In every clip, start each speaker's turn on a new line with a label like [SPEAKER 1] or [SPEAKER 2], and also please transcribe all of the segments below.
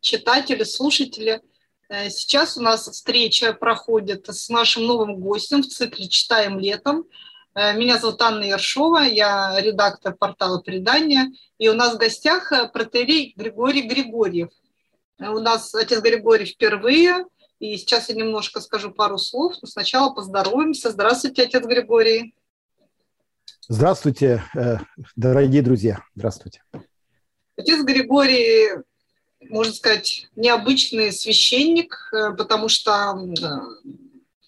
[SPEAKER 1] читатели, слушатели. Э, сейчас у нас встреча проходит с нашим новым гостем в цикле «Читаем летом». Э, меня зовут Анна Ершова, я редактор портала «Предания». И у нас в гостях э, протерей Григорий Григорьев. У нас отец Григорий впервые, и сейчас я немножко скажу пару слов, но сначала поздороваемся. Здравствуйте, отец Григорий.
[SPEAKER 2] Здравствуйте, дорогие друзья. Здравствуйте.
[SPEAKER 1] Отец Григорий можно сказать, необычный священник, э, потому что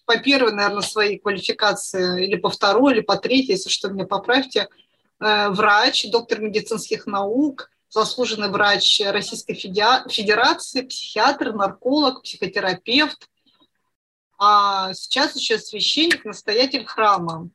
[SPEAKER 1] по первой, наверное, своей квалификации, или по второй, или по третьей, если что, меня поправьте, э, врач, доктор медицинских наук, заслуженный врач Российской Федерации, психиатр, нарколог, психотерапевт, а сейчас еще священник, настоятель храма.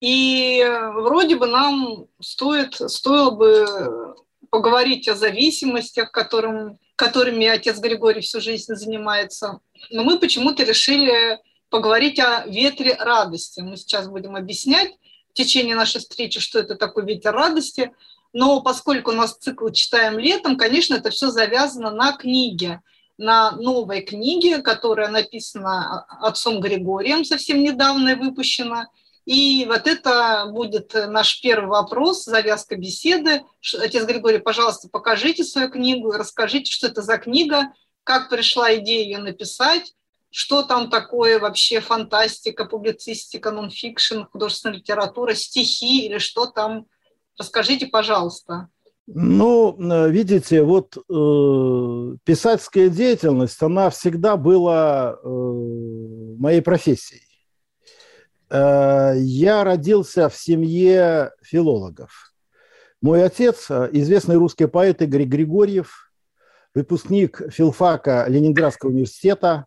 [SPEAKER 1] И вроде бы нам стоит, стоило бы поговорить о зависимостях, которым, которыми отец Григорий всю жизнь занимается. Но мы почему-то решили поговорить о ветре радости. Мы сейчас будем объяснять в течение нашей встречи, что это такое ветер радости. Но поскольку у нас цикл «Читаем летом», конечно, это все завязано на книге, на новой книге, которая написана отцом Григорием, совсем недавно выпущена – и вот это будет наш первый вопрос, завязка беседы. Отец Григорий, пожалуйста, покажите свою книгу расскажите, что это за книга, как пришла идея ее написать, что там такое вообще фантастика, публицистика, нонфикшн, художественная литература, стихи или что там. Расскажите, пожалуйста.
[SPEAKER 2] Ну, видите, вот э, писательская деятельность, она всегда была э, моей профессией. Э, я родился в семье филологов. Мой отец, э, известный русский поэт Игорь Григорьев, выпускник филфака Ленинградского университета.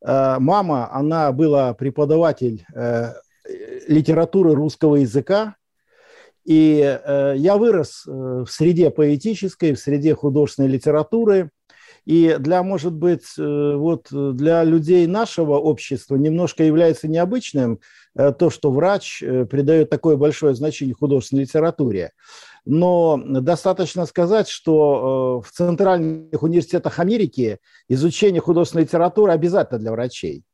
[SPEAKER 2] Э, мама, она была преподаватель литературы русского языка. И я вырос в среде поэтической, в среде художественной литературы – и для, может быть, вот для людей нашего общества немножко является необычным то, что врач э, придает такое большое значение художественной литературе. Но достаточно сказать, что в центральных университетах Америки изучение художественной литературы обязательно для врачей.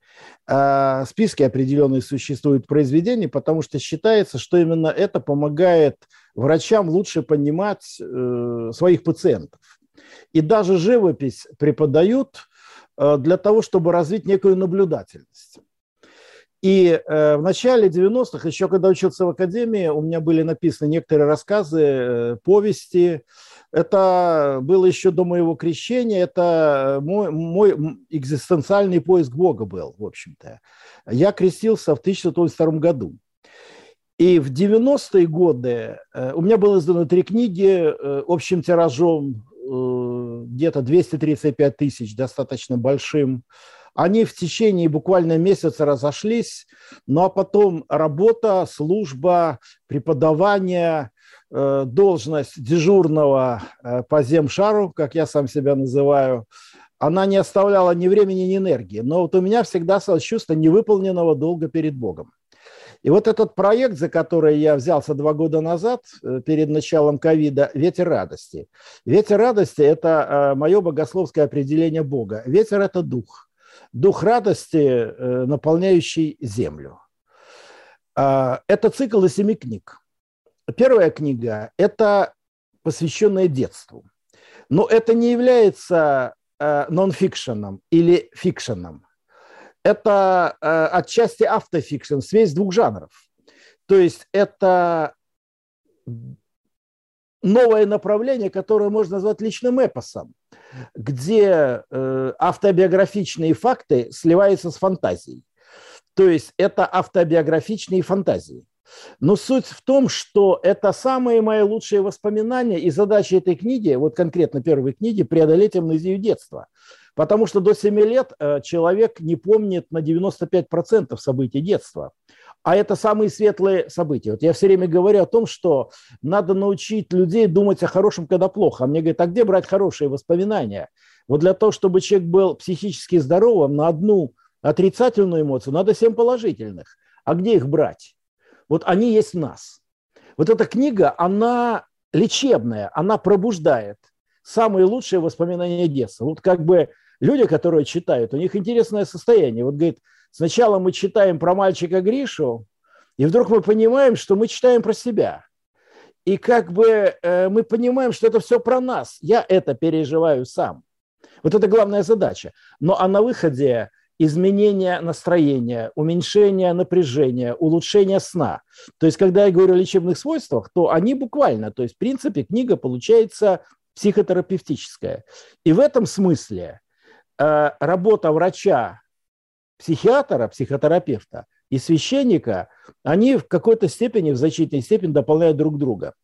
[SPEAKER 2] Списки определенные существуют произведений, потому что считается, что именно это помогает врачам лучше понимать своих пациентов. И даже живопись преподают э, для того, чтобы развить некую наблюдательность. И э, в начале 90-х, еще когда учился в академии, у меня были написаны некоторые рассказы, э, повести. Это было еще до моего крещения, это мой, мой экзистенциальный поиск Бога был, в общем-то. Я крестился в 1982 году. И в 90-е годы у меня было издано три книги общим тиражом где-то 235 тысяч, достаточно большим. Они в течение буквально месяца разошлись, ну а потом работа, служба, преподавание, э, должность дежурного э, по земшару, как я сам себя называю, она не оставляла ни времени, ни энергии. Но вот у меня всегда осталось чувство невыполненного долга перед Богом. И вот этот проект, за который я взялся два года назад, э, перед началом ковида, «Ветер радости». «Ветер радости» – это мое богословское определение Бога. Ветер – это дух. Дух радости, э, наполняющий землю. А, это цикл из семи книг. Первая книга – это посвященная детству. Но это не является нон-фикшеном или фикшеном это э, отчасти автофикшн, связь двух жанров. То есть это новое направление, которое можно назвать личным эпосом, где э, автобиографичные факты сливаются с фантазией. То есть это автобиографичные фантазии. Но суть в том, что это самые мои лучшие воспоминания, и задача этой книги, вот конкретно первой книги, преодолеть амнезию детства. Потому что до 7 лет э, человек не помнит на 95% событий детства. А это самые светлые события. Вот я все время говорю о том, что надо научить людей думать о хорошем, когда плохо. А мне говорят, а где брать хорошие воспоминания? Вот для того, чтобы человек был психически здоровым, на одну отрицательную эмоцию надо семь положительных. А где их брать? Вот они есть в нас. Вот эта книга, она лечебная, она пробуждает самые лучшие воспоминания детства. Вот как бы люди, которые читают, у них интересное состояние. Вот говорит, сначала мы читаем про мальчика Гришу, и вдруг мы понимаем, что мы читаем про себя. И как бы э, мы понимаем, что это все про нас. Я это переживаю сам. Вот это главная задача. Но а на выходе изменение настроения, уменьшение напряжения, улучшение сна. То есть, когда я говорю о лечебных свойствах, то они буквально, то есть, в принципе, книга получается психотерапевтическая. И в этом смысле э, работа врача, психиатра, психотерапевта и священника, они в какой-то степени, в значительной степени дополняют друг друга.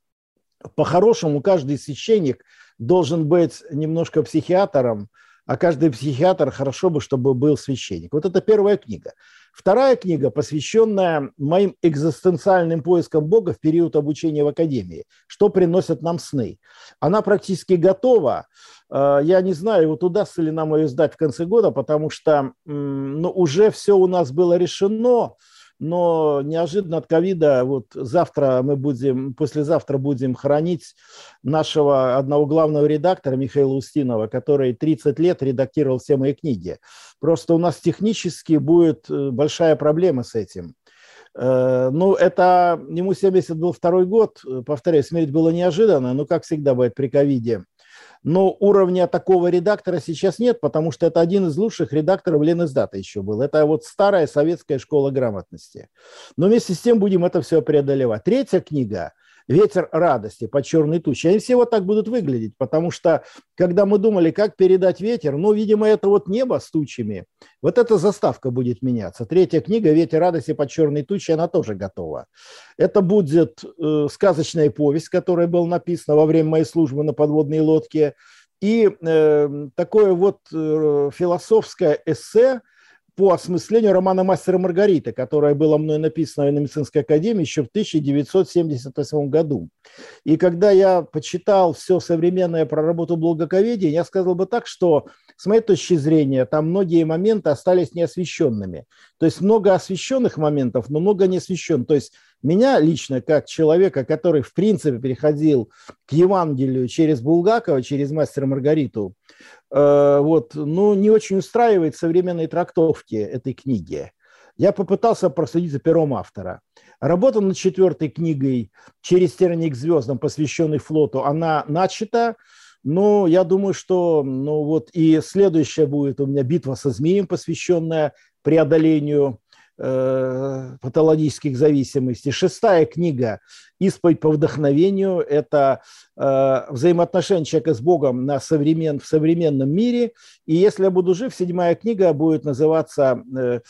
[SPEAKER 2] По-хорошему, каждый священник должен быть немножко психиатром, а каждый психиатр хорошо бы, чтобы был священник. Вот это первая книга. Вторая книга, посвященная моим экзистенциальным поискам Бога в период обучения в академии. Что приносят нам сны? Она практически готова. Э, я не знаю, вот удастся ли нам ее сдать в конце года, потому что ну, уже все у нас было решено но неожиданно от ковида, вот завтра мы будем, послезавтра будем хранить нашего одного главного редактора Михаила Устинова, который 30 лет редактировал все мои книги. Просто у нас технически будет э, большая проблема с этим. Э, ну, это ему 70 был второй год, повторяю, смерть была неожиданная, но, как всегда бывает при ковиде, но уровня такого редактора сейчас нет, потому что это один из лучших редакторов Ленэсдата еще был. Это вот старая советская школа грамотности. Но вместе с тем будем это все преодолевать. Третья книга – ветер радости по черной туче. Они все вот так будут выглядеть, потому что, когда мы думали, как передать ветер, ну, видимо, это вот небо с тучами, вот эта заставка будет меняться. Третья книга «Ветер радости по черной туче», она тоже готова. Это будет э, сказочная повесть, которая была написана во время моей службы на подводной лодке, и э, такое вот э, философское эссе – по осмыслению романа «Мастера Маргарита», которое было мной написано в медицинской академии еще в 1978 году. И когда я почитал все современное про работу благоковедения, я сказал бы так, что с моей точки зрения, там многие моменты остались неосвещенными. То есть много освещенных моментов, но много неосвещенных. То есть меня лично, как человека, который в принципе переходил к Евангелию через Булгакова, через мастера Маргариту, э, вот, ну, не очень устраивает современные трактовки этой книги. Я попытался проследить за пером автора. Работа над четвертой книгой «Через тернии к звездам», посвященной флоту, она начата, но я думаю, что ну вот и следующая будет у меня битва со змеем, посвященная преодолению э, патологических зависимостей. Шестая книга «Исповедь по вдохновению» – это э, взаимоотношения человека с Богом на современ, в современном мире. И если я буду жив, седьмая книга будет называться э,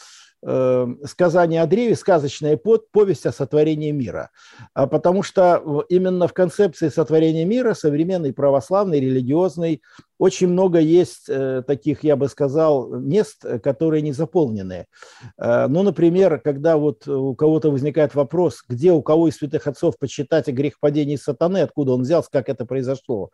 [SPEAKER 2] сказание о древе, сказочная повесть о сотворении мира. А потому что именно в концепции сотворения мира, современной православной, религиозной, очень много есть э, таких, я бы сказал, мест, которые не заполнены. Э, ну, например, когда вот у кого-то возникает вопрос, где у кого из святых отцов почитать о грехопадении сатаны, откуда он взялся, как это произошло,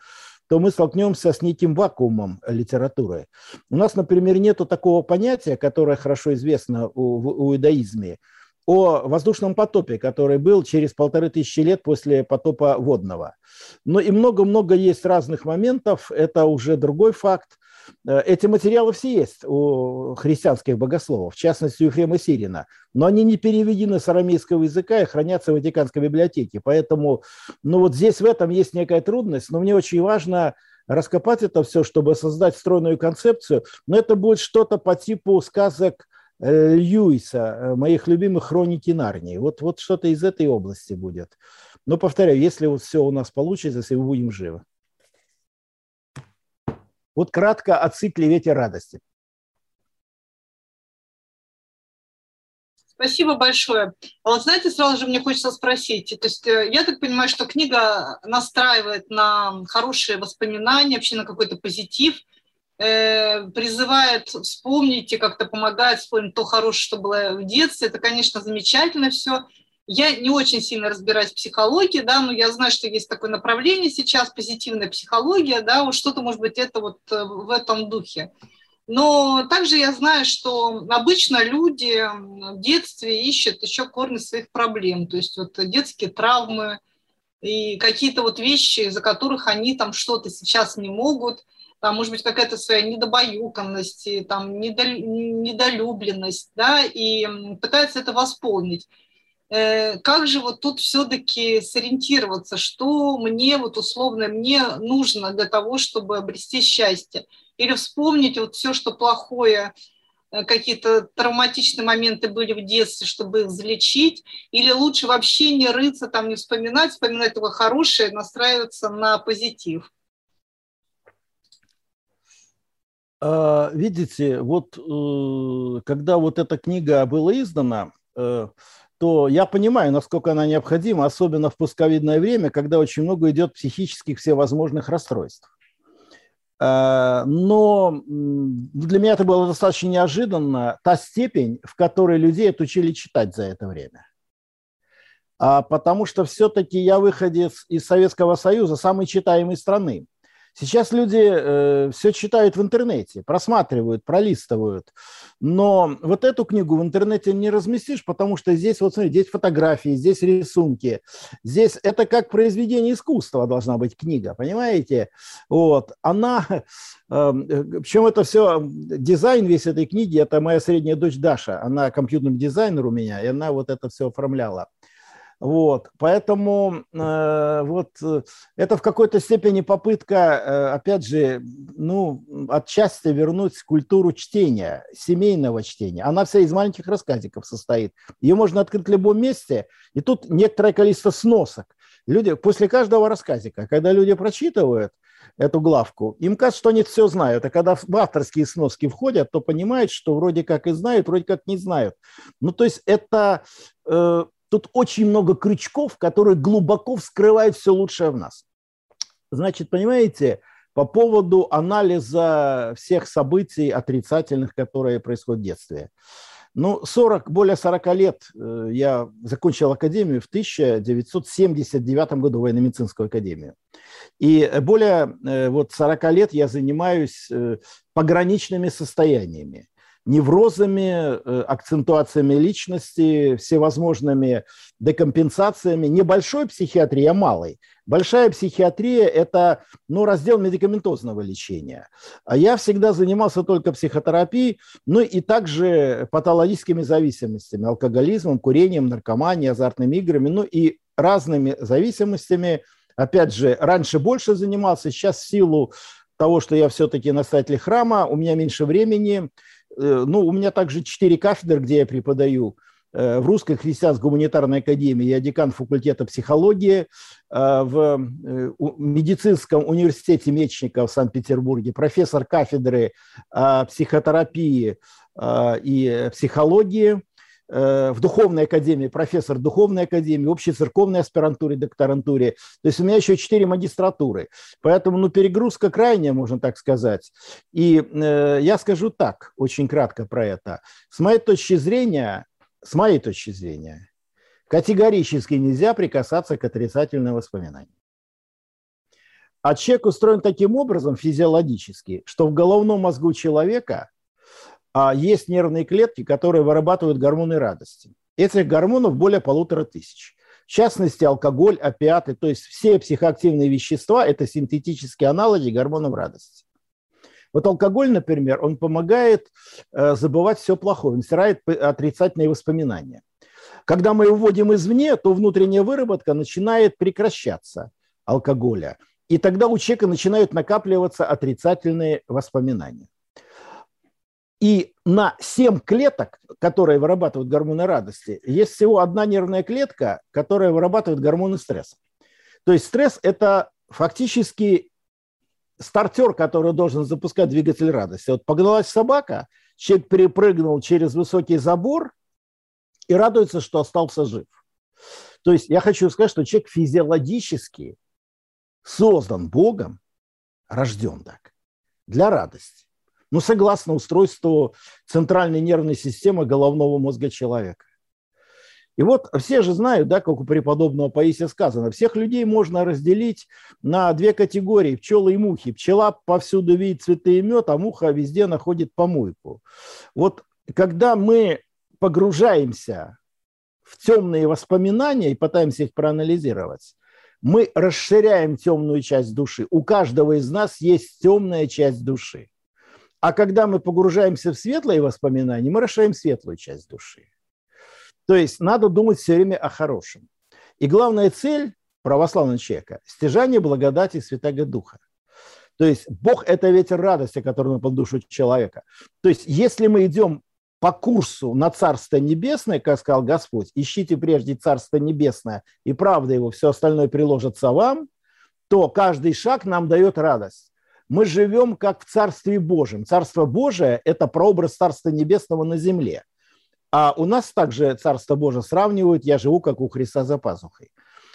[SPEAKER 2] то мы столкнемся с неким вакуумом литературы. У нас, например, нет такого понятия, которое хорошо известно у, у иудаизме, о воздушном потопе, который был через полторы тысячи лет после потопа водного. Но и много-много есть разных моментов, это уже другой факт. Э, эти материалы все есть у христианских богословов, в частности, у Ефрема Сирина, но они не переведены с арамейского языка и хранятся в Ватиканской библиотеке. Поэтому, ну вот здесь в этом есть некая трудность, но мне очень важно раскопать это все, чтобы создать стройную концепцию, но это будет что-то по типу сказок э, Льюиса, э, моих любимых хроники Нарнии. Вот, вот что-то из этой области будет. Но повторяю, если вот все у нас получится, если мы будем живы. Вот кратко о цикле «Ветер радости».
[SPEAKER 1] Спасибо большое. А вот знаете, сразу же мне хочется спросить, то есть э, я так понимаю, что книга настраивает на хорошие воспоминания, вообще на какой-то позитив, э, призывает вспомнить и как-то помогает вспомнить то хорошее, что было в детстве. Это, конечно, замечательно все. Я не очень сильно разбираюсь в психологии, да, но я знаю, что есть такое направление сейчас, позитивная психология, да, вот что-то, может быть, это вот э, в этом духе. Но также я знаю, что обычно люди в детстве ищут еще корни своих проблем, то есть вот детские травмы и какие-то вот вещи, из-за которых они там что-то сейчас не могут, там, может быть, какая-то своя недобаюканность, там, недолюбленность, да, и пытаются это восполнить. Э, как же вот тут все-таки сориентироваться, что мне вот условно мне нужно для того, чтобы обрести счастье? или вспомнить вот все, что плохое, э, какие-то травматичные моменты были в детстве, чтобы их залечить, или лучше вообще не рыться, там не вспоминать, вспоминать только хорошее, настраиваться на позитив.
[SPEAKER 2] А, видите, вот э, когда вот эта книга была издана, то я понимаю, насколько она необходима, особенно в пусковидное время, когда очень много идет психических всевозможных расстройств. Э, но для меня это было достаточно неожиданно, та степень, в которой людей отучили читать за это время. А потому что все-таки я выходец из Советского Союза, самой читаемой страны. Сейчас люди э, все читают в интернете, просматривают, пролистывают. Но вот эту книгу в интернете не разместишь, потому что здесь, вот смотри, здесь фотографии, здесь рисунки. Здесь это как произведение искусства должна быть книга, понимаете? Вот. Она, э, причем это все, дизайн весь этой книги, это моя средняя дочь Даша. Она компьютерный дизайнер у меня, и она вот это все оформляла. Вот, поэтому э, вот э, это в какой-то степени попытка, э, опять же, ну, отчасти вернуть культуру чтения, семейного чтения. Она вся из маленьких рассказиков состоит. Ее можно открыть в любом месте, и тут некоторое количество сносок. Люди после каждого рассказика, когда люди прочитывают эту главку, им кажется, что они все знают, а когда в авторские сноски входят, то понимают, что вроде как и знают, вроде как не знают. Ну, то есть это э, Тут очень много крючков, которые глубоко вскрывают все лучшее в нас. Значит, понимаете, по поводу анализа всех событий отрицательных, которые происходят в детстве. Ну, 40, более 40 лет э, я закончил академию в 1979 году, военно-медицинскую академию. И более э, вот 40 лет я занимаюсь э, пограничными состояниями неврозами, э, акцентуациями личности, всевозможными декомпенсациями. Небольшой психиатрии, а малой. Большая психиатрия – это ну, раздел медикаментозного лечения. А я всегда занимался только психотерапией, ну и также патологическими зависимостями, алкоголизмом, курением, наркоманией, азартными играми, ну и разными зависимостями. Опять же, раньше больше занимался, сейчас в силу того, что я все-таки настоятель храма, у меня меньше времени, ну, у меня также четыре кафедры, где я преподаю. Э, в Русской христианской гуманитарной академии я декан факультета психологии, э, в медицинском университете Мечника в Санкт-Петербурге, профессор кафедры психотерапии и психологии, Э, в духовной академии, профессор духовной академии, общей церковной аспирантуре, докторантуре. То есть у меня еще четыре магистратуры. Поэтому ну, перегрузка крайняя, можно так сказать. И э, я скажу так, очень кратко про это. С моей точки зрения, с моей точки зрения, категорически нельзя прикасаться к отрицательным воспоминаниям. А человек устроен таким образом физиологически, что в головном мозгу человека – а есть нервные клетки, которые вырабатывают гормоны радости. Этих гормонов более полутора тысяч. В частности, алкоголь, опиаты, то есть все психоактивные вещества – это синтетические аналоги гормонов радости. Вот алкоголь, например, он помогает э, забывать все плохое, он стирает отрицательные воспоминания. Когда мы его вводим извне, то внутренняя выработка начинает прекращаться алкоголя. И тогда у человека начинают накапливаться отрицательные воспоминания. И на 7 клеток, которые вырабатывают гормоны радости, есть всего одна нервная клетка, которая вырабатывает гормоны стресса. То есть стресс – это фактически стартер, который должен запускать двигатель радости. Вот погналась собака, человек перепрыгнул через высокий забор, и радуется, что остался жив. То есть я хочу сказать, что человек физиологически создан Богом, рожден так, для радости. Ну, согласно устройству центральной нервной системы головного мозга человека. И вот все же знают, да, как у преподобного Паисия сказано, всех людей можно разделить на две категории – пчелы и мухи. Пчела повсюду видит цветы и мед, а муха везде находит помойку. Вот когда мы погружаемся в темные воспоминания и пытаемся их проанализировать, мы расширяем темную часть души. У каждого из нас есть темная часть души. А когда мы погружаемся в светлые воспоминания, мы расширяем светлую часть души. То есть надо думать все время о хорошем. И главная цель православного человека – стяжание благодати Святого Духа. То есть Бог – это ветер радости, который напал душу человека. То есть если мы идем по курсу на Царство Небесное, как сказал Господь, ищите прежде Царство Небесное, и правда его, все остальное приложится вам, то каждый шаг нам дает радость. Мы живем как в Царстве Божьем. Царство Божие – это прообраз Царства Небесного на земле. А у нас также Царство Божие сравнивают, я живу как у Христа за пазухой.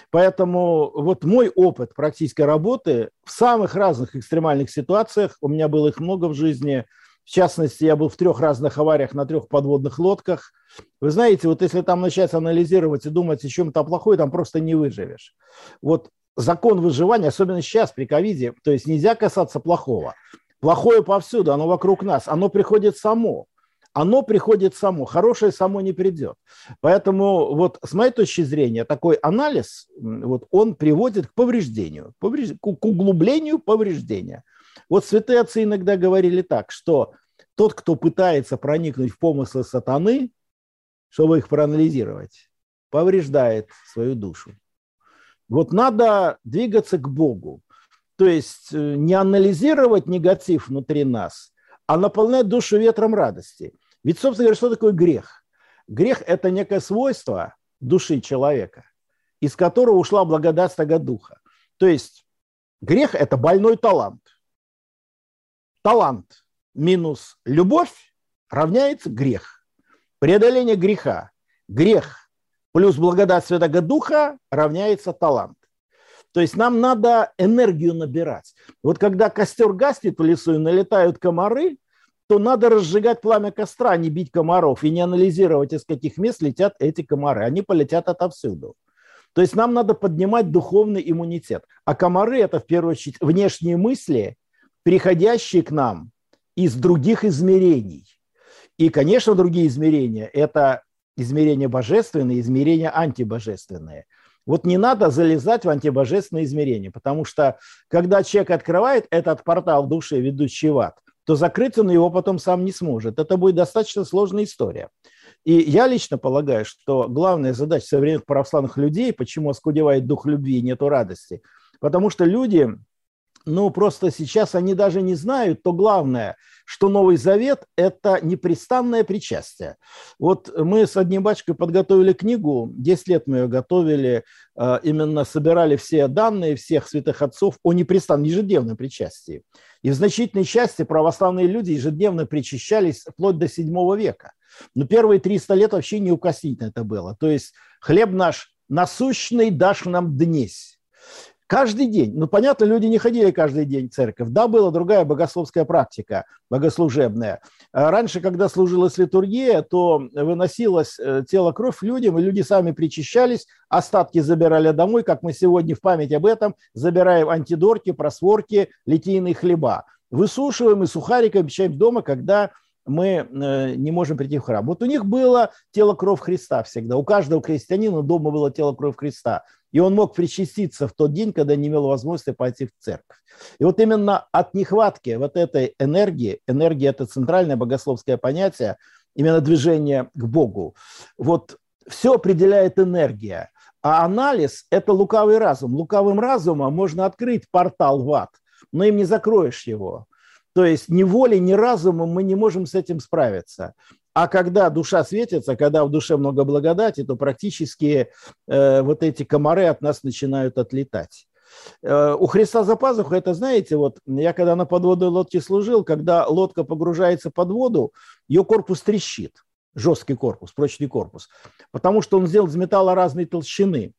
[SPEAKER 2] Поэтому вот мой опыт практической работы в самых разных экстремальных ситуациях, у меня было их много в жизни – в частности, я был в трех разных авариях на трех подводных лодках. Вы знаете, вот если там начать анализировать и думать о чем-то плохое, там просто не выживешь. Вот закон выживания, особенно сейчас при ковиде, то есть нельзя касаться плохого. Плохое повсюду, оно вокруг нас, оно приходит само. Оно приходит само, хорошее само не придет. Поэтому вот с моей точки зрения такой анализ, вот он приводит к повреждению, к углублению повреждения – вот святые отцы иногда говорили так, что тот, кто пытается проникнуть в помыслы сатаны, чтобы их проанализировать, повреждает свою душу. Вот надо двигаться к Богу. То есть э, не анализировать негатив внутри нас, а наполнять душу ветром радости. Ведь, собственно говоря, что такое грех? Грех – это некое свойство души человека, из которого ушла благодать Святого Духа. То есть грех – это больной талант талант минус любовь равняется грех. Преодоление греха. Грех плюс благодать Святого Духа равняется талант. То есть нам надо энергию набирать. Вот когда костер гаснет в лесу и налетают комары, то надо разжигать пламя костра, а не бить комаров и не анализировать, из каких мест летят эти комары. Они полетят отовсюду. То есть нам надо поднимать духовный иммунитет. А комары – это, в первую очередь, внешние мысли приходящие к нам из других измерений. И, конечно, другие измерения – это измерения божественные, измерения антибожественные. Вот не надо залезать в антибожественные измерения, потому что когда человек открывает этот портал души, ведущий в ад, то закрыть он его потом сам не сможет. Это будет достаточно сложная история. И я лично полагаю, что главная задача современных православных людей, почему оскудевает дух любви и нету радости, потому что люди ну, просто сейчас они даже не знают, то главное, что Новый Завет – это непрестанное причастие. Вот мы с одним батюшкой подготовили книгу, 10 лет мы ее готовили, а, именно собирали все данные всех святых отцов о непрестанном, ежедневном причастии. И в значительной части православные люди ежедневно причащались вплоть до 7 века. Но первые 300 лет вообще неукоснительно это было. То есть хлеб наш насущный дашь нам днесь Каждый день. Ну, понятно, люди не ходили каждый день в церковь. Да, была другая богословская практика, богослужебная. А раньше, когда служилась литургия, то выносилось э, тело кровь людям, и люди сами причащались, остатки забирали домой, как мы сегодня в память об этом забираем антидорки, просворки, литийные хлеба. Высушиваем и сухариками обещаем дома, когда мы э, не можем прийти в храм. Вот у них было тело кровь Христа всегда. У каждого крестьянина дома было тело кровь Христа. И он мог причаститься в тот день, когда не имел возможности пойти в церковь. И вот именно от нехватки вот этой энергии, энергия – это центральное богословское понятие, именно движение к Богу, вот все определяет энергия. А анализ – это лукавый разум. Лукавым разумом можно открыть портал в ад, но им не закроешь его. То есть ни волей, ни разумом мы не можем с этим справиться. А когда душа светится, когда в душе много благодати, то практически э, вот эти комары от нас начинают отлетать. Э, у Христа за пазухой, это знаете, вот я когда на подводной лодке служил, когда лодка погружается под воду, ее корпус трещит. жесткий корпус, прочный корпус, потому что он сделан из металла разной толщины,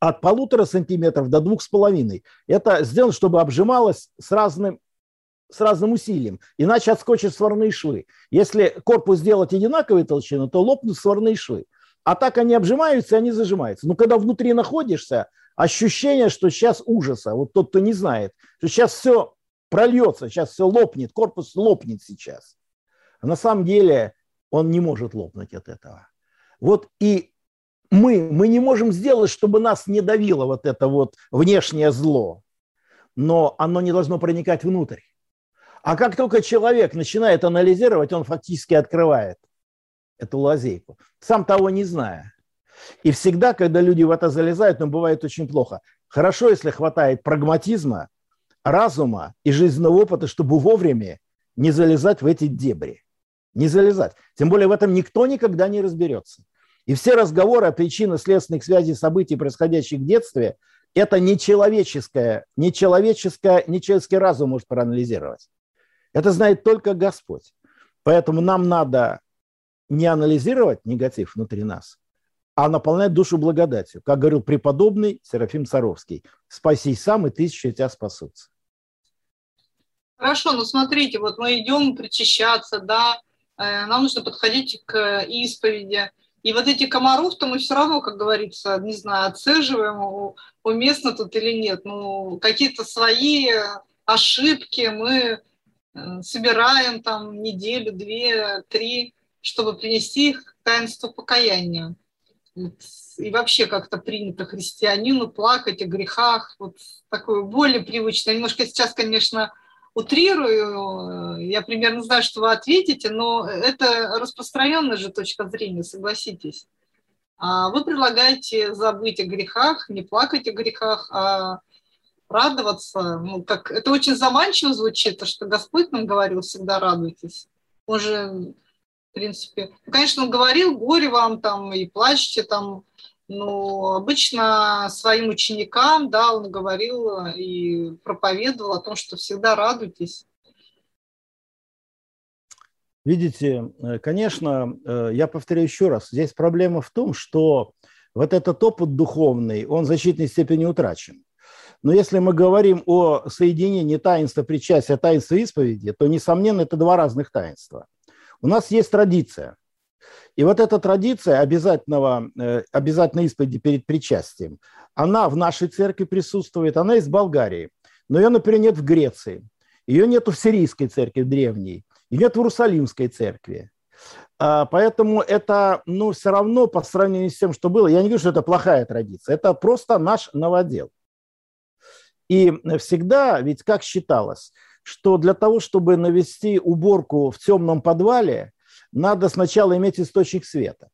[SPEAKER 2] от полутора сантиметров до двух с половиной. Это сделано, чтобы обжималось с разным с разным усилием, иначе отскочат сварные швы. Если корпус сделать одинаковой толщины, то лопнут сварные швы. А так они обжимаются, и они зажимаются. Но когда внутри находишься, ощущение, что сейчас ужаса. Вот тот, кто не знает, что сейчас все прольется, сейчас все лопнет, корпус лопнет сейчас. А на самом деле он не может лопнуть от этого. Вот и мы, мы не можем сделать, чтобы нас не давило вот это вот внешнее зло, но оно не должно проникать внутрь. А как только человек начинает анализировать, он фактически открывает эту лазейку, сам того не зная. И всегда, когда люди в это залезают, ну, бывает очень плохо. Хорошо, если хватает прагматизма, разума и жизненного опыта, чтобы вовремя не залезать в эти дебри. Не залезать. Тем более в этом никто никогда не разберется. И все разговоры о причинах следственных связей событий, происходящих в детстве, это нечеловеческое, нечеловеческое, нечеловеческий разум может проанализировать. Это знает только Господь. Поэтому нам надо не анализировать негатив внутри нас, а наполнять душу благодатью. Как говорил преподобный Серафим Саровский, «Спаси сам, и тысячи тебя спасутся».
[SPEAKER 1] Хорошо, ну смотрите, вот мы идем причащаться, да, э, нам нужно подходить к исповеди. И вот эти комаров-то мы все равно, как говорится, не знаю, отцеживаем, уместно тут или нет. Ну, какие-то свои ошибки мы собираем там неделю, две, три, чтобы принести их к таинству покаяния и вообще как-то принято христианину плакать о грехах, вот такое более привычное. Немножко сейчас, конечно, утрирую, я примерно знаю, что вы ответите, но это распространенная же точка зрения, согласитесь. А вы предлагаете забыть о грехах, не плакать о грехах, а радоваться. Ну, как, это очень заманчиво звучит, то, что Господь нам говорил, всегда радуйтесь. Он же принципе. Ну, конечно, он говорил, горе вам там и плачьте там, но обычно своим ученикам, да, он говорил и проповедовал о том, что всегда радуйтесь.
[SPEAKER 2] Видите, э, конечно, э, я повторяю еще раз, здесь проблема в том, что вот этот опыт духовный, он в значительной степени утрачен. Но если мы говорим о соединении таинства причастия, таинства исповеди, то, несомненно, это два разных таинства. У нас есть традиция. И вот эта традиция обязательного, э, обязательной исповеди перед причастием, она в нашей церкви присутствует, она из Болгарии. Но ее, например, нет в Греции. Ее нет в сирийской церкви древней. Ее нет в Иерусалимской церкви. А, поэтому это, ну, все равно по сравнению с тем, что было, я не говорю, что это плохая традиция, это просто наш новодел. И всегда, ведь как считалось, что для того, чтобы навести уборку в темном подвале, надо сначала иметь источник света.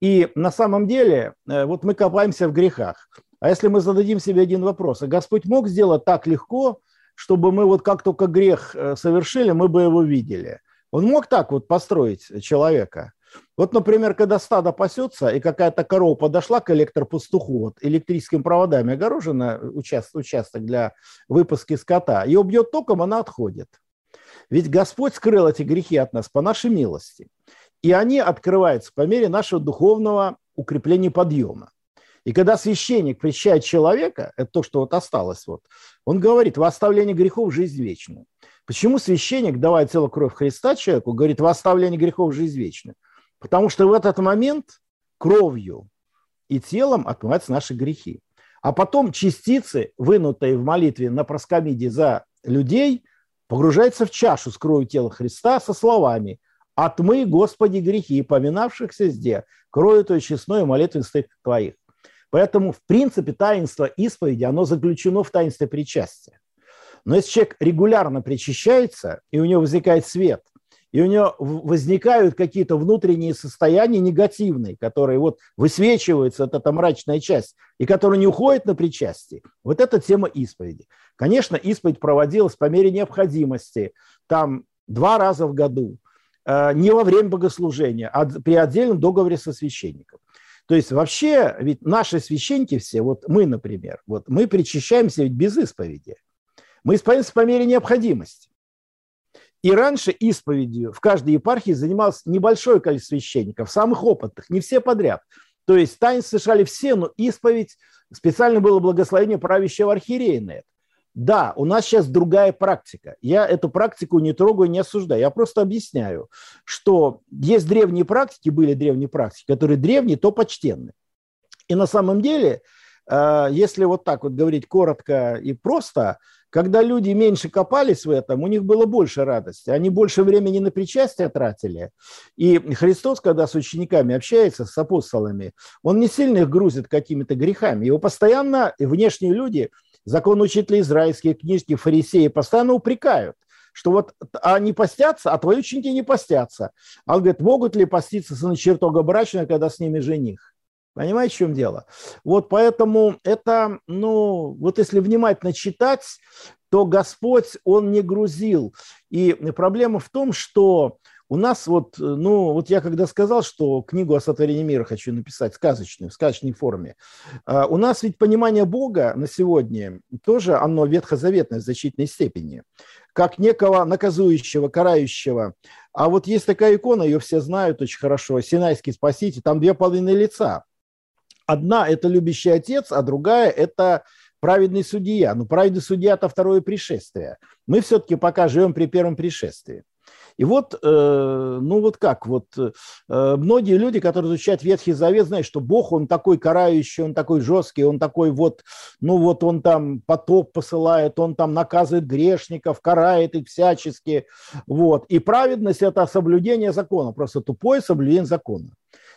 [SPEAKER 2] И на самом деле, э, вот мы копаемся в грехах. А если мы зададим себе один вопрос, а Господь мог сделать так легко, чтобы мы вот как только грех э, совершили, мы бы его видели? Он мог так вот построить человека? Вот, например, когда стадо пасется, и какая-то корова подошла к электропастуху, вот электрическими проводами огорожена участок, участок для выпуска скота, ее бьет током, она отходит. Ведь Господь скрыл эти грехи от нас по нашей милости. И они открываются по мере нашего духовного укрепления подъема. И когда священник причащает человека, это то, что вот осталось, вот, он говорит, во оставление грехов – жизнь вечную. Почему священник, давая целую кровь Христа человеку, говорит, во оставление грехов – жизнь вечную? Потому что в этот момент кровью и телом отмываются наши грехи. А потом частицы, вынутые в молитве на проскомиде за людей, погружаются в чашу с кровью тела Христа со словами «Отмы, Господи, грехи, поминавшихся здесь, кровью той честной молитвенных Твоих». Поэтому, в принципе, таинство исповеди, оно заключено в таинстве причастия. Но если человек регулярно причащается, и у него возникает свет, и у него возникают какие-то внутренние состояния негативные, которые вот высвечиваются, вот эта мрачная часть, и которые не уходят на причастие. Вот это тема исповеди. Конечно, исповедь проводилась по мере необходимости, там два раза в году, э, не во время богослужения, а при отдельном договоре со священником. То есть вообще, ведь наши священники все, вот мы, например, вот мы причащаемся ведь без исповеди. Мы исповедуемся по мере необходимости. И раньше исповедью в каждой епархии занималось небольшое количество священников, самых опытных, не все подряд. То есть таинство совершали все, но исповедь специально было благословение правящего архиерея на это. Да, у нас сейчас другая практика. Я эту практику не трогаю, не осуждаю. Я просто объясняю, что есть древние практики, были древние практики, которые древние, то почтенные. И на самом деле, э, если вот так вот говорить коротко и просто, когда люди меньше копались в этом, у них было больше радости. Они больше времени на причастие тратили. И Христос, когда с учениками общается, с апостолами, он не сильно их грузит какими-то грехами. Его постоянно внешние люди – закон учителей израильские, книжки, фарисеи постоянно упрекают, что вот они постятся, а твои ученики не постятся. А он говорит, могут ли поститься сыны чертога брачная, когда с ними жених? Понимаете, в чем дело? Вот поэтому это, ну, вот если внимательно читать, то Господь, Он не грузил. И проблема в том, что у нас вот, ну, вот я когда сказал, что книгу о сотворении мира хочу написать сказочную, в сказочной форме, а, у нас ведь понимание Бога на сегодня тоже, оно ветхозаветное в значительной степени, как некого наказующего, карающего. А вот есть такая икона, ее все знают очень хорошо, Синайский спаситель, там две половины лица. Одна – это любящий отец, а другая – это праведный судья. Ну, праведный судья – это второе пришествие. Мы все-таки пока живем при первом пришествии. И вот, э, ну вот как, вот э, многие люди, которые изучают Ветхий Завет, знают, что Бог, он такой карающий, он такой жесткий, он такой вот, ну вот он там потоп посылает, он там наказывает грешников, карает их всячески, вот. И праведность – это соблюдение закона, просто тупое соблюдение закона.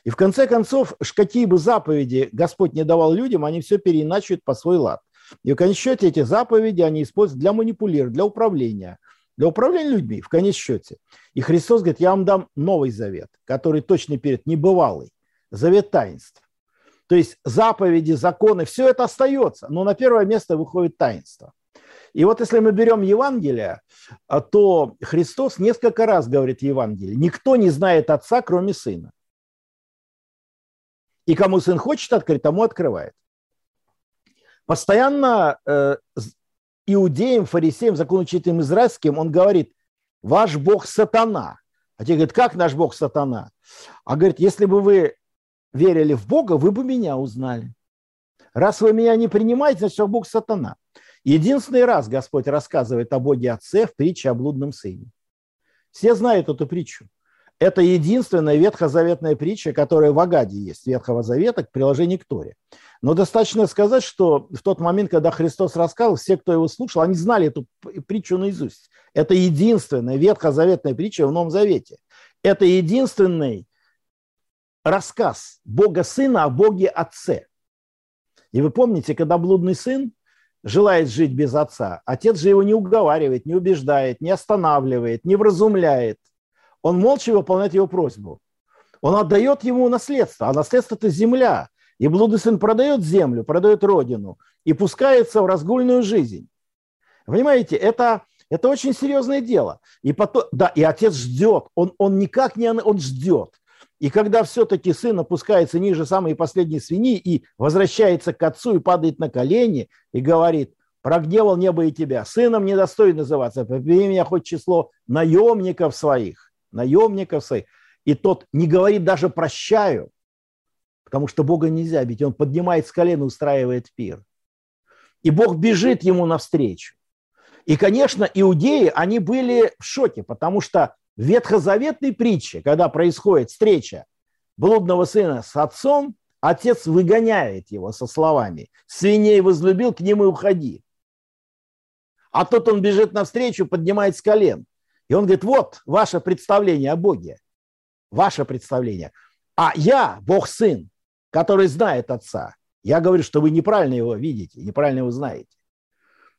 [SPEAKER 2] И в конце концов, какие бы заповеди Господь не давал людям, они все переиначивают по свой лад. И в конечном счете эти заповеди они используют для манипулирования, для управления – для управления людьми, в конечном счете. И Христос говорит, я вам дам новый завет, который точно перед небывалый, завет таинств. То есть заповеди, законы, все это остается, но на первое место выходит таинство. И вот если мы берем Евангелие, а, то Христос несколько раз говорит в Евангелии, никто не знает Отца, кроме Сына. И кому Сын хочет открыть, тому открывает. Постоянно э, иудеям, фарисеям, законоучителям израильским, он говорит, ваш Бог сатана. А те говорят, как наш Бог сатана? А говорит, если бы вы верили в Бога, вы бы меня узнали. Раз вы меня не принимаете, значит, Бог сатана. Единственный раз Господь рассказывает о Боге Отце в притче о блудном сыне. Все знают эту притчу. Это единственная ветхозаветная притча, которая в Агаде есть, Ветхого Завета, к приложению к Торе. Но достаточно сказать, что в тот момент, когда Христос рассказывал, все, кто его слушал, они знали эту притчу наизусть. Это единственная ветхозаветная притча в Новом Завете. Это единственный рассказ Бога Сына о Боге Отце. И вы помните, когда блудный сын желает жить без отца, отец же его не уговаривает, не убеждает, не останавливает, не вразумляет – он молча выполняет его просьбу. Он отдает ему наследство, а наследство – это земля. И блудный сын продает землю, продает родину и пускается в разгульную жизнь. Понимаете, это, это очень серьезное дело. И потом, да, и отец ждет, он, он никак не, он ждет. И когда все-таки сын опускается ниже самой последней свиньи и возвращается к отцу и падает на колени и говорит, прогневал небо и тебя, сыном недостойно называться, побери меня хоть число наемников своих наемников своих, и тот не говорит даже «прощаю», потому что Бога нельзя бить, он поднимает с колена и устраивает пир. И Бог бежит ему навстречу. И, конечно, иудеи, они были в шоке, потому что в ветхозаветной притче, когда происходит встреча блудного сына с отцом, отец выгоняет его со словами «Свиней возлюбил, к ним и уходи». А тут он бежит навстречу, поднимает с колен. И он говорит, вот ваше представление о Боге, ваше представление. А я, Бог Сын, который знает Отца, я говорю, что вы неправильно его видите, неправильно его знаете.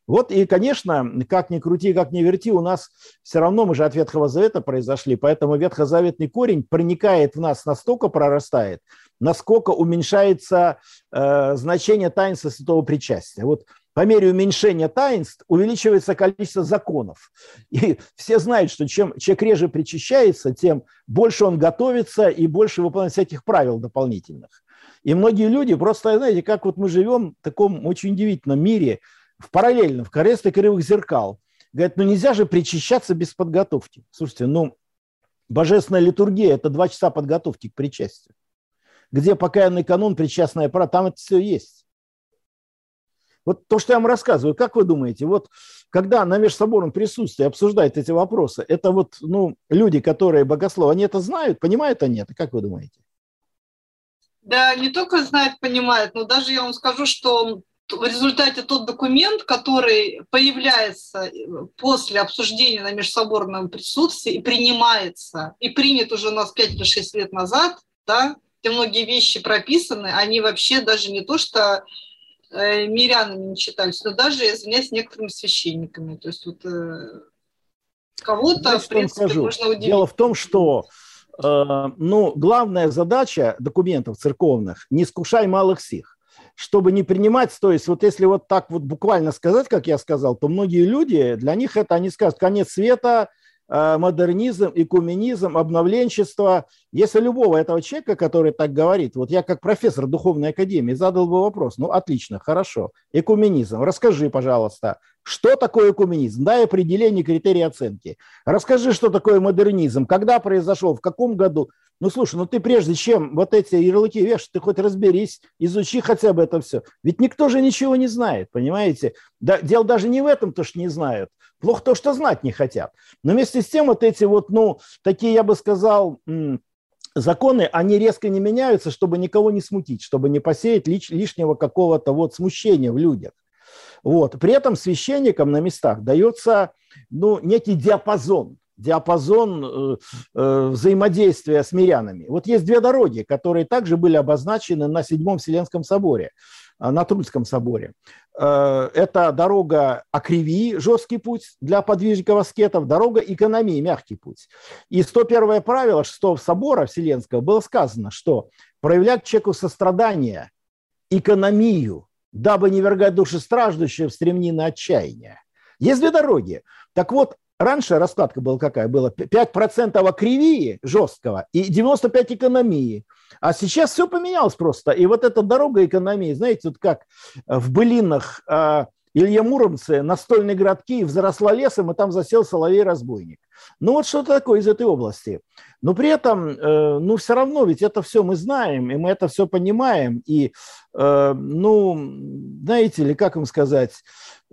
[SPEAKER 2] Вот и, конечно, как ни крути, как ни верти, у нас все равно мы же от Ветхого Завета произошли, поэтому ветхозаветный корень проникает в нас, настолько прорастает, насколько уменьшается э, значение таинства святого причастия. Вот по мере уменьшения таинств увеличивается количество законов. И все знают, что чем человек реже причащается, тем больше он готовится и больше выполняет всяких правил дополнительных. И многие люди просто, знаете, как вот мы живем в таком очень удивительном мире, в параллельном, в королевстве кривых зеркал, Говорят, ну нельзя же причащаться без подготовки. Слушайте, ну божественная литургия – это два часа подготовки к причастию. Где покаянный канон, причастная пора, там это все есть. Вот то, что я вам рассказываю, как вы думаете, вот когда на межсоборном присутствии обсуждают эти вопросы, это вот ну, люди, которые богословы, они это знают, понимают они это, как вы думаете?
[SPEAKER 1] Да, не только знают, понимают, но даже я вам скажу, что в результате тот документ, который появляется после обсуждения на межсоборном присутствии и принимается, и принят уже у нас 5 или 6 лет назад, да, где многие вещи прописаны, они вообще даже не то, что э, мирянами не читались, но даже, извиняюсь, некоторыми священниками. То есть вот э, кого-то, в принципе,
[SPEAKER 2] скажу. можно удивить. Дело в том, что э, ну, главная задача документов церковных – не скушай малых сих чтобы не принимать, то есть вот если вот так вот буквально сказать, как я сказал, то многие люди, для них это, они скажут, конец света, Э, модернизм, экуменизм, обновленчество. Если любого этого человека, который так говорит, вот я как профессор духовной академии задал бы вопрос, ну отлично, хорошо, экуменизм, расскажи, пожалуйста, что такое экуменизм? Дай определение критерий оценки. Расскажи, что такое модернизм, когда произошел, в каком году. Ну, слушай, ну ты прежде чем вот эти ярлыки вешать, ты хоть разберись, изучи хотя бы это все. Ведь никто же ничего не знает, понимаете? Да, дело даже не в этом, то, что не знают. Плохо то, что знать не хотят. Но вместе с тем вот эти вот, ну, такие, я бы сказал, законы, они резко не меняются, чтобы никого не смутить, чтобы не посеять лиш, лишнего какого-то вот смущения в людях. Вот. При этом священникам на местах дается ну, некий диапазон, диапазон э, э, взаимодействия с мирянами. Вот есть две дороги, которые также были обозначены на Седьмом Вселенском соборе, э, на Трульском соборе. Э, это дорога Акривии, жесткий путь для подвижников аскетов, дорога экономии, мягкий путь. И 101 правило 6 собора Вселенского было сказано, что проявлять человеку сострадание, экономию, дабы не вергать души страждущие в стремнины отчаяния. Есть две дороги. Так вот, раньше раскладка была какая? Было 5% акривии жесткого и 95% экономии. А сейчас все поменялось просто. И вот эта дорога экономии, знаете, вот как в былинах а, Илья Муромце, настольные городки, взросла лесом, и там засел соловей-разбойник. Ну вот что такое из этой области. Но при этом, э, ну все равно, ведь это все мы знаем, и мы это все понимаем. И, э, ну, знаете ли, как вам сказать,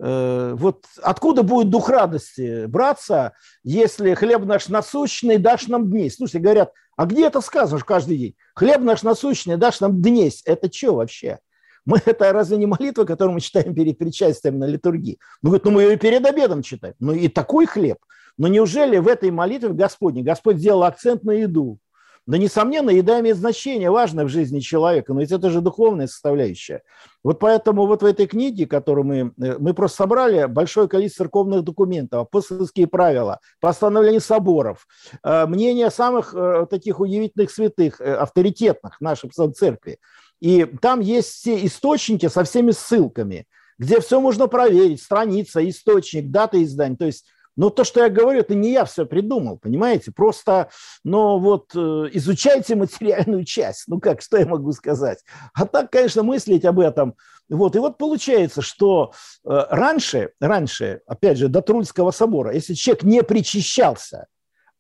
[SPEAKER 2] э, вот откуда будет дух радости браться, если хлеб наш насущный дашь нам дней? Слушайте, говорят, а где это сказано каждый день? Хлеб наш насущный дашь нам днесь. Это что вообще? Мы, это разве не молитва, которую мы читаем перед причастием на литургии? Ну, говорит, ну мы ее перед обедом читаем. Ну и такой хлеб. Но неужели в этой молитве Господне Господь сделал акцент на еду? Да, несомненно, еда имеет значение, важное в жизни человека, но ведь это же духовная составляющая. Вот поэтому вот в этой книге, которую мы, э, мы просто собрали большое количество церковных документов, апостольские правила, постановления соборов, э, мнения самых э, таких удивительных святых, авторитетных в нашей церкви. И там есть все источники со всеми ссылками, где все можно проверить, страница, источник, дата издания. То есть но то, что я говорю, это не я все придумал, понимаете? Просто, ну вот, э, изучайте материальную часть. Ну как, что я могу сказать? А так, конечно, мыслить об этом. Вот, и вот получается, что э, раньше, раньше, опять же, до Трульского собора, если человек не причащался,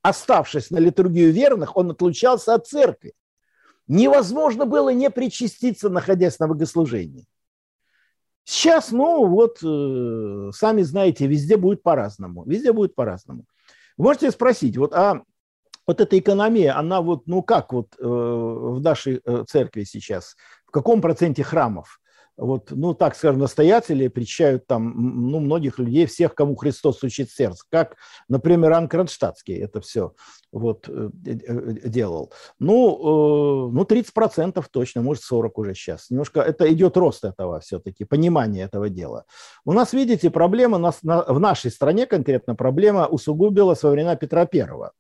[SPEAKER 2] оставшись на литургию верных, он отлучался от церкви. Невозможно было не причаститься, находясь на богослужении. Сейчас, ну вот, э, сами знаете, везде будет по-разному. Везде будет по-разному. можете спросить, вот, а вот эта экономия, она вот, ну как вот э, в нашей э, церкви сейчас, в каком проценте храмов вот, ну, так скажем, настоятели причащают там, ну, многих людей, всех, кому Христос учит сердце, как, например, Ан Кронштадтский это все вот э, э, делал. Ну, э, ну, 30% точно, может, 40 уже сейчас. Немножко, это идет рост этого все-таки, понимание этого дела. У нас, видите, проблема на, на, в нашей стране конкретно, проблема усугубилась во времена Петра Первого.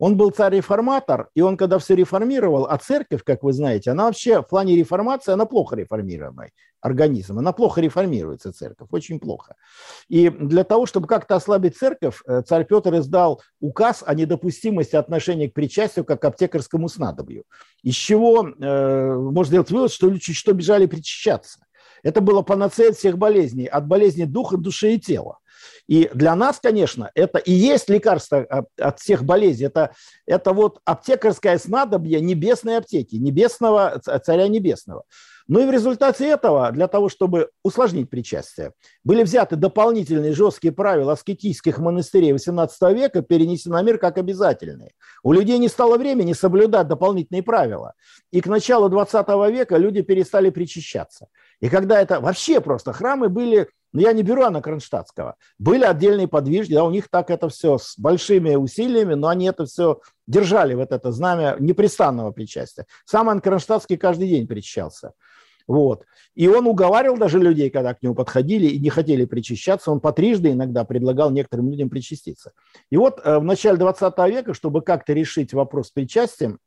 [SPEAKER 2] Он был царь-реформатор, и он, когда все реформировал, а церковь, как вы знаете, она вообще в плане реформации, она плохо реформируемый организм. Она плохо реформируется, церковь, очень плохо. И для того, чтобы как-то ослабить церковь, э, царь Петр издал указ о недопустимости отношения к причастию как к аптекарскому снадобью. Из чего э, можно сделать вывод, что люди что бежали причащаться. Это было панацея всех болезней, от болезней духа, души и тела. И для нас, конечно, это и есть лекарство от всех болезней. Это, это вот аптекарское снадобье небесной аптеки, небесного, царя небесного. Ну и в результате этого, для того, чтобы усложнить причастие, были взяты дополнительные жесткие правила аскетических монастырей XVIII века, перенесены на мир как обязательные. У людей не стало времени соблюдать дополнительные правила. И к началу XX века люди перестали причащаться. И когда это вообще просто храмы были, ну я не беру Анна Кронштадтского, были отдельные подвижники, да, у них так это все с большими усилиями, но они это все держали, вот это знамя непрестанного причастия. Сам Анна Кронштадтский каждый день причащался. Вот. И он уговаривал даже людей, когда к нему подходили и не хотели причащаться, он по трижды иногда предлагал некоторым людям причаститься. И вот э, в начале 20 века, чтобы как-то решить вопрос с причастием,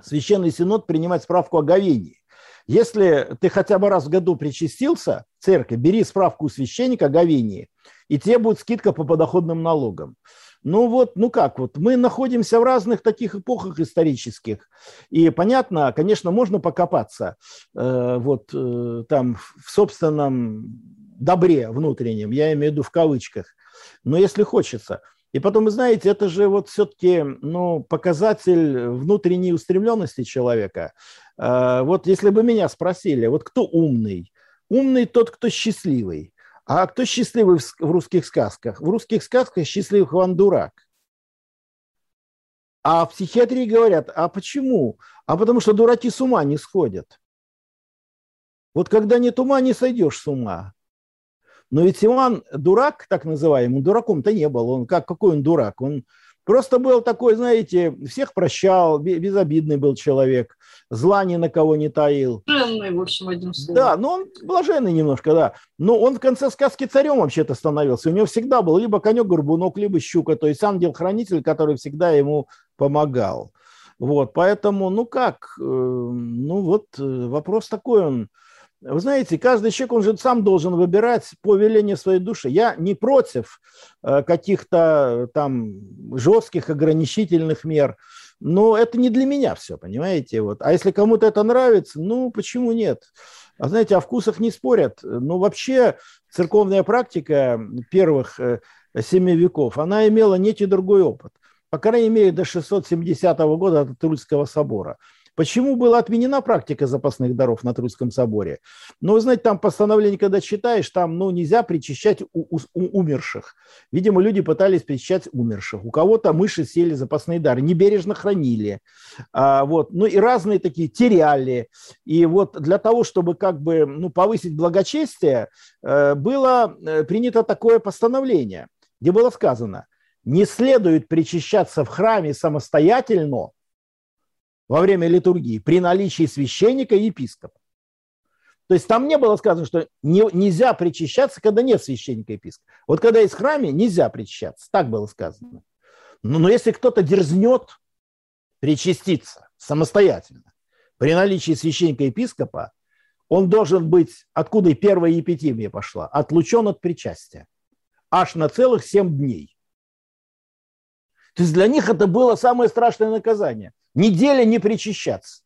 [SPEAKER 2] Священный Синод принимает справку о говении. Если ты хотя бы раз в году причастился в церкви, бери справку у священника о говении, и тебе будет скидка по подоходным налогам. Ну вот, ну как, вот мы находимся в разных таких эпохах исторических. И понятно, конечно, можно покопаться э, вот э, там в собственном добре внутреннем, я имею в виду в кавычках, но если хочется. И потом, вы знаете, это же вот все-таки ну, показатель внутренней устремленности человека. Э, вот если бы меня спросили, вот кто умный? Умный тот, кто счастливый. А кто счастливый в русских сказках? В русских сказках счастливый Иван Дурак. А в психиатрии говорят, а почему? А потому что дураки с ума не сходят. Вот когда нет ума, не сойдешь с ума. Но ведь Иван дурак, так называемый, дураком-то не был. Он как, какой он дурак? Он Просто был такой, знаете, всех прощал, безобидный был человек, зла ни на кого не таил.
[SPEAKER 1] Блаженный, в общем, одним словом.
[SPEAKER 2] Да, но он блаженный немножко, да. Но он в конце сказки царем вообще-то становился. У него всегда был либо конек-горбунок, либо щука, то есть ангел-хранитель, который всегда ему помогал. Вот, поэтому, ну как, э, ну вот э, вопрос такой он, вы знаете, каждый человек, он же сам должен выбирать по велению своей души. Я не против э, каких-то э, там жестких ограничительных мер, но это не для меня все, понимаете? Вот. А если кому-то это нравится, ну, почему нет? А знаете, о вкусах не спорят. Ну, вообще, церковная практика первых э, семи веков, она имела некий другой опыт. По крайней мере, до 670 года от Тульского собора – Почему была отменена практика запасных даров на Трудском соборе? Ну, вы знаете, там постановление, когда читаешь, там ну, нельзя причащать у, у, у умерших. Видимо, люди пытались причащать умерших. У кого-то мыши сели запасные дары, небережно хранили. А, вот. Ну и разные такие теряли. И вот для того, чтобы как бы ну, повысить благочестие, э, было э, принято такое постановление, где было сказано, не следует причащаться в храме самостоятельно, во время литургии при наличии священника и епископа. То есть там не было сказано, что не, нельзя причащаться, когда нет священника и епископа. Вот когда есть в храме, нельзя причащаться. Так было сказано. Но, но если кто-то дерзнет причаститься самостоятельно при наличии священника и епископа, он должен быть, откуда и первая епитимия пошла, отлучен от причастия. Аж на целых семь дней. То есть для них это было самое страшное наказание неделя не причащаться.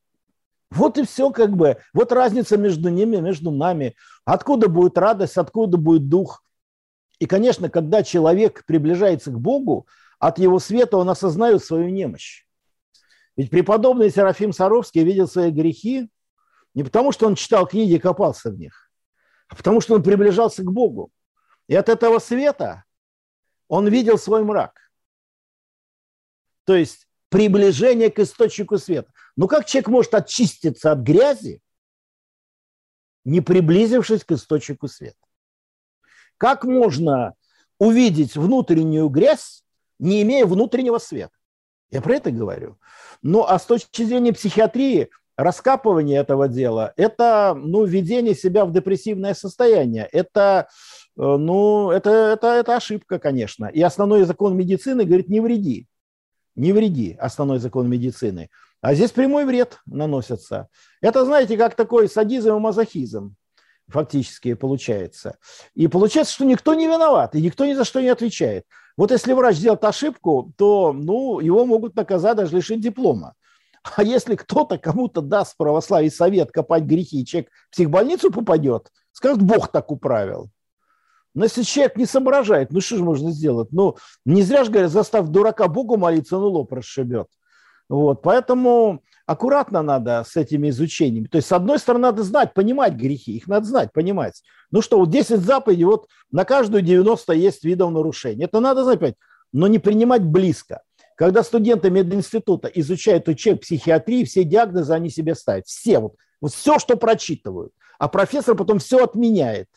[SPEAKER 2] Вот и все как бы. Вот разница между ними, между нами. Откуда будет радость, откуда будет дух. И, конечно, когда человек приближается к Богу, от его света он осознает свою немощь. Ведь преподобный Серафим Саровский видел свои грехи не потому, что он читал книги и копался в них, а потому, что он приближался к Богу. И от этого света он видел свой мрак. То есть приближение к источнику света. Но как человек может очиститься от грязи, не приблизившись к источнику света? Как можно увидеть внутреннюю грязь, не имея внутреннего света? Я про это говорю. Ну, а с точки зрения психиатрии, раскапывание этого дела – это ну, введение себя в депрессивное состояние. Это, э, ну, это, это, это ошибка, конечно. И основной закон медицины говорит «не вреди» не вреди, основной закон медицины. А здесь прямой вред наносится. Это, знаете, как такой садизм и мазохизм фактически получается. И получается, что никто не виноват, и никто ни за что не отвечает. Вот если врач сделает ошибку, то ну, его могут наказать, даже лишить диплома. А если кто-то кому-то даст в православии совет копать грехи, и человек в психбольницу попадет, скажет, Бог так управил. Но если человек не соображает, ну что же можно сделать? Ну, не зря же говорят, заставь дурака Богу молиться, ну лоб расшибет. Вот, поэтому аккуратно надо с этими изучениями. То есть, с одной стороны, надо знать, понимать грехи, их надо знать, понимать. Ну что, вот 10 заповедей, вот на каждую 90 есть видов нарушений. Это надо знать, понимать, но не принимать близко. Когда студенты мединститута изучают учеб психиатрии, все диагнозы они себе ставят. Все, вот, вот все, что прочитывают. А профессор потом все отменяет.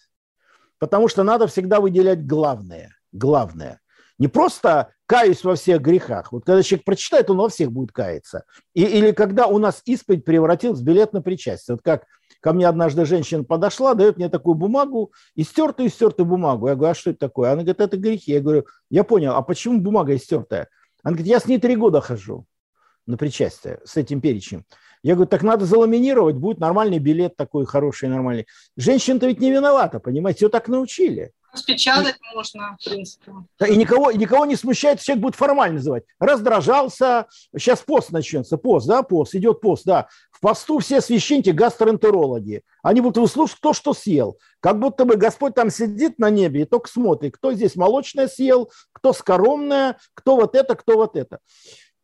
[SPEAKER 2] Потому что надо всегда выделять главное. Главное. Не просто каюсь во всех грехах. Вот когда человек прочитает, он во всех будет каяться. И, или когда у нас исповедь превратилась в билет на причастие. Вот как ко мне однажды женщина подошла, дает мне такую бумагу, и стертую, стертую бумагу. Я говорю, а что это такое? Она говорит, это грехи. Я говорю, я понял, а почему бумага истертая? Она говорит, я с ней три года хожу на причастие с этим перечнем. Я говорю, так надо заламинировать, будет нормальный билет такой хороший, нормальный. Женщина-то ведь не виновата, понимаете, ее так научили.
[SPEAKER 1] Распечатать можно, в принципе.
[SPEAKER 2] И никого, и никого не смущает, человек будет формально называть. Раздражался, сейчас пост начнется, пост, да, пост, идет пост, да. В посту все священники гастроэнтерологи. Они будут выслушивать кто что съел. Как будто бы Господь там сидит на небе и только смотрит, кто здесь молочное съел, кто скоромное, кто вот это, кто вот это.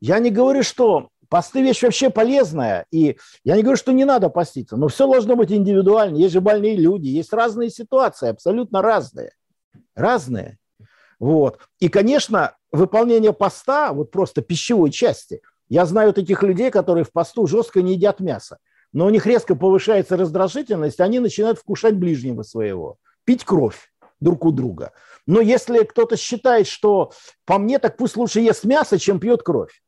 [SPEAKER 2] Я не говорю, что Посты вещь вообще полезная, и я не говорю, что не надо поститься, но все должно быть индивидуально. Есть же больные люди, есть разные ситуации, абсолютно разные. Разные. Вот. И, конечно, выполнение поста, вот просто пищевой части, я знаю таких людей, которые в посту жестко не едят мясо, но у них резко повышается раздражительность, они начинают вкушать ближнего своего, пить кровь друг у друга. Но если кто-то считает, что по мне, так пусть лучше ест мясо, чем пьет кровь.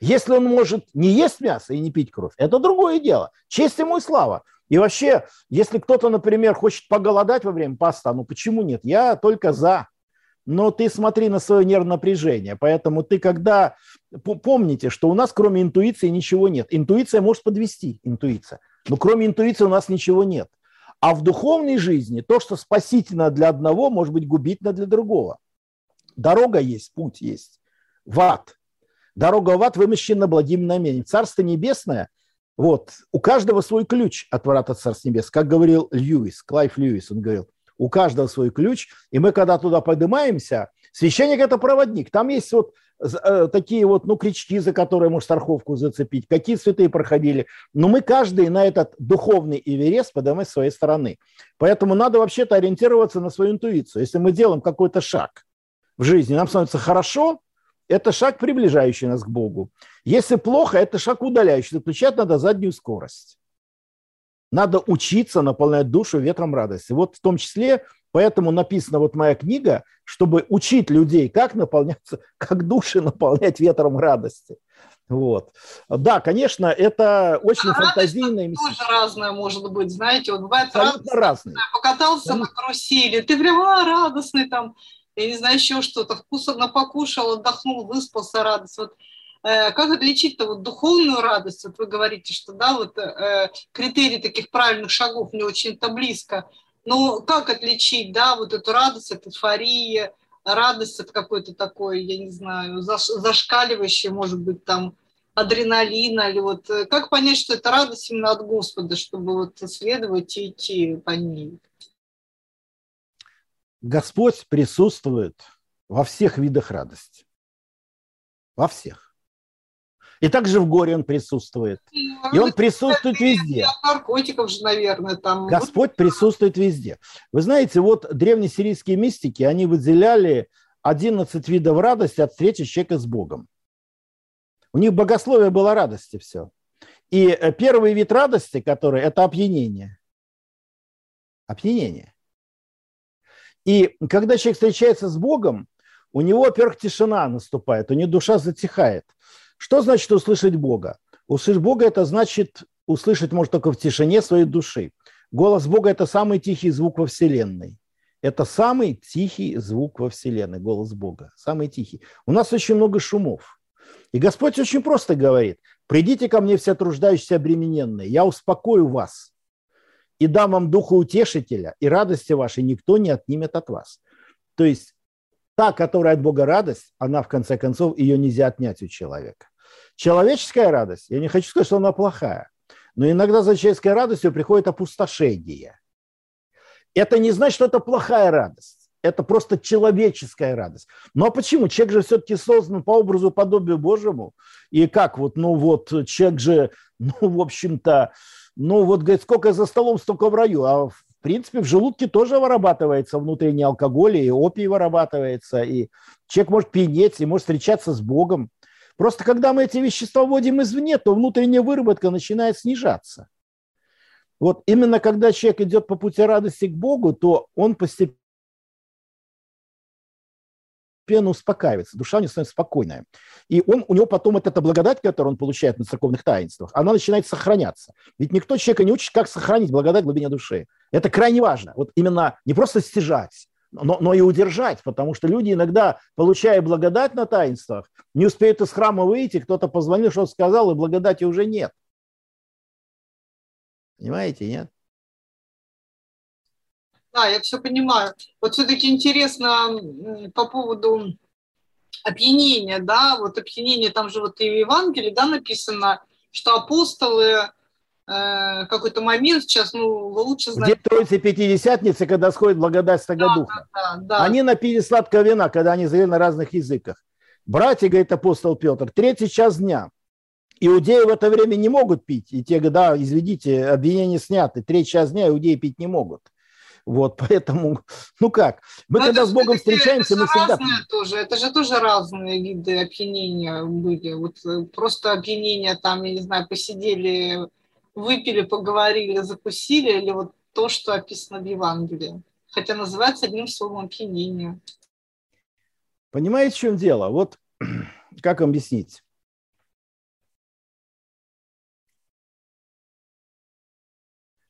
[SPEAKER 2] Если он может не есть мясо и не пить кровь, это другое дело. Честь ему и слава. И вообще, если кто-то, например, хочет поголодать во время поста, ну почему нет? Я только за. Но ты смотри на свое нервное напряжение. Поэтому ты когда... Помните, что у нас кроме интуиции ничего нет. Интуиция может подвести, интуиция. Но кроме интуиции у нас ничего нет. А в духовной жизни то, что спасительно для одного, может быть губительно для другого. Дорога есть, путь есть. В ад. Дорога в ад вымощена благим намерением. Царство небесное, вот, у каждого свой ключ от врата Царства Небес. Как говорил Льюис, Клайв Льюис, он говорил, у каждого свой ключ, и мы, когда туда поднимаемся, священник – это проводник. Там есть вот э, такие вот, ну, крючки, за которые можно страховку зацепить, какие святые проходили. Но мы каждый на этот духовный Эверест поднимаем с своей стороны. Поэтому надо вообще-то ориентироваться на свою интуицию. Если мы делаем какой-то шаг в жизни, нам становится хорошо, это шаг, приближающий нас к Богу. Если плохо, это шаг удаляющий. Включать надо заднюю скорость. Надо учиться наполнять душу ветром радости. Вот в том числе, поэтому написана вот моя книга, чтобы учить людей, как наполняться, как души наполнять ветром радости. Вот. Да, конечно, это очень а фантазийное.
[SPEAKER 1] Тоже разное может быть, знаете, вот бывает
[SPEAKER 2] Абсолютно разное.
[SPEAKER 1] Покатался Абсолютно. на карусели, ты прямо а, радостный там, я не знаю, еще что-то, вкусно покушал, отдохнул, выспался, радость. Вот э, как отличить-то вот духовную радость? Вот вы говорите, что да, вот э, критерии таких правильных шагов не очень-то близко. Но как отличить, да, вот эту радость от эйфории, радость от какой-то такой, я не знаю, заш, зашкаливающей, может быть, там, адреналина, или вот э, как понять, что это радость именно от Господа, чтобы вот следовать и идти по ней?
[SPEAKER 2] Господь присутствует во всех видах радости. Во всех. И также в горе он присутствует. Ну, и он присутствует везде.
[SPEAKER 1] Наркотиков же, наверное, там.
[SPEAKER 2] Господь присутствует везде. Вы знаете, вот древнесирийские мистики, они выделяли 11 видов радости от встречи человека с Богом. У них богословие было радости все. И э, первый вид радости, который – это опьянение. Опьянение. И когда человек встречается с Богом, у него, во-первых, тишина наступает, у него душа затихает. Что значит услышать Бога? Услышать Бога – это значит услышать может только в тишине своей души. Голос Бога – это самый тихий звук во Вселенной. Это самый тихий звук во Вселенной, голос Бога, самый тихий. У нас очень много шумов. И Господь очень просто говорит, придите ко мне все труждающиеся обремененные, я успокою вас и дам вам духа утешителя, и радости вашей никто не отнимет от вас. То есть та, которая от Бога радость, она, в конце концов, ее нельзя отнять у человека. Человеческая радость, я не хочу сказать, что она плохая, но иногда за человеческой радостью приходит опустошение. Это не значит, что это плохая радость. Это просто человеческая радость. Ну а почему? Человек же все-таки создан по образу подобию Божьему. И как вот, ну вот, человек же, ну, в общем-то, ну вот, говорит, сколько за столом, столько в раю. А в принципе, в желудке тоже вырабатывается внутренний алкоголь, и опий вырабатывается, и человек может пьянеть, и может встречаться с Богом. Просто когда мы эти вещества вводим извне, то внутренняя выработка начинает снижаться. Вот именно когда человек идет по пути радости к Богу, то он постепенно постепенно успокаивается, душа у него становится спокойная. И он, у него потом вот эта благодать, которую он получает на церковных таинствах, она начинает сохраняться. Ведь никто человека не учит, как сохранить благодать в глубине души. Это крайне важно. Вот именно не просто стяжать, но, но и удержать, потому что люди иногда, получая благодать на таинствах, не успеют из храма выйти, кто-то позвонил, что-то сказал, и благодати уже нет. Понимаете, нет?
[SPEAKER 1] Да, я все понимаю. Вот все-таки интересно по поводу опьянения, да, вот опьянение, там же вот и в Евангелии, да, написано, что апостолы э, какой-то момент сейчас, ну, лучше
[SPEAKER 2] знаете. Где Троицы Пятидесятницы, когда сходит благодать Святого да, Духа. Да, да, да. Они напили сладкого вина, когда они завели на разных языках. Братья, говорит апостол Петр, третий час дня. Иудеи в это время не могут пить. И те говорят, да, изведите, обвинения сняты. Третий час дня иудеи пить не могут. Вот, поэтому, ну как, мы Но когда с Богом встречаемся, мы всегда...
[SPEAKER 1] Тоже, это же тоже разные виды опьянения были. Вот э, просто опьянение там, я не знаю, посидели, выпили, поговорили, закусили, или вот то, что описано в Евангелии. Хотя называется одним словом опьянение.
[SPEAKER 2] Понимаете, в чем дело? Вот как объяснить?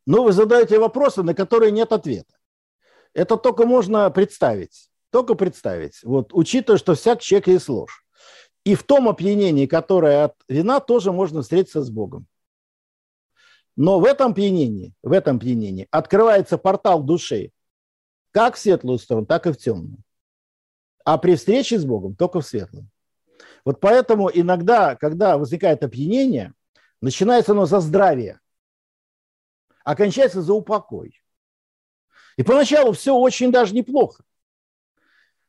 [SPEAKER 2] Но вы задаете вопросы, на которые нет ответа. Это только можно представить. Только представить. Вот, учитывая, что всяк человек есть ложь. И в том опьянении, которое от вина, тоже можно встретиться с Богом. Но в этом пьянении, в этом пьянении открывается портал души как в светлую сторону, так и в темную. А при встрече с Богом только в светлую. Вот поэтому иногда, когда возникает опьянение, начинается оно за здравие – окончается за упокой. И поначалу все очень даже неплохо.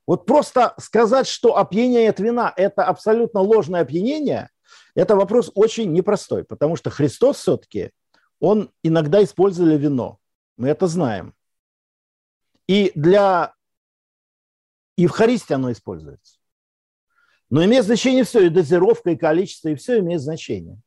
[SPEAKER 2] Вот просто сказать, что опьянение от вина – это абсолютно ложное опьянение, это вопрос очень непростой, потому что Христос все-таки, он иногда использовали вино. Мы это знаем. И для Евхаристии оно используется. Но имеет значение все, и дозировка, и количество, и все имеет значение.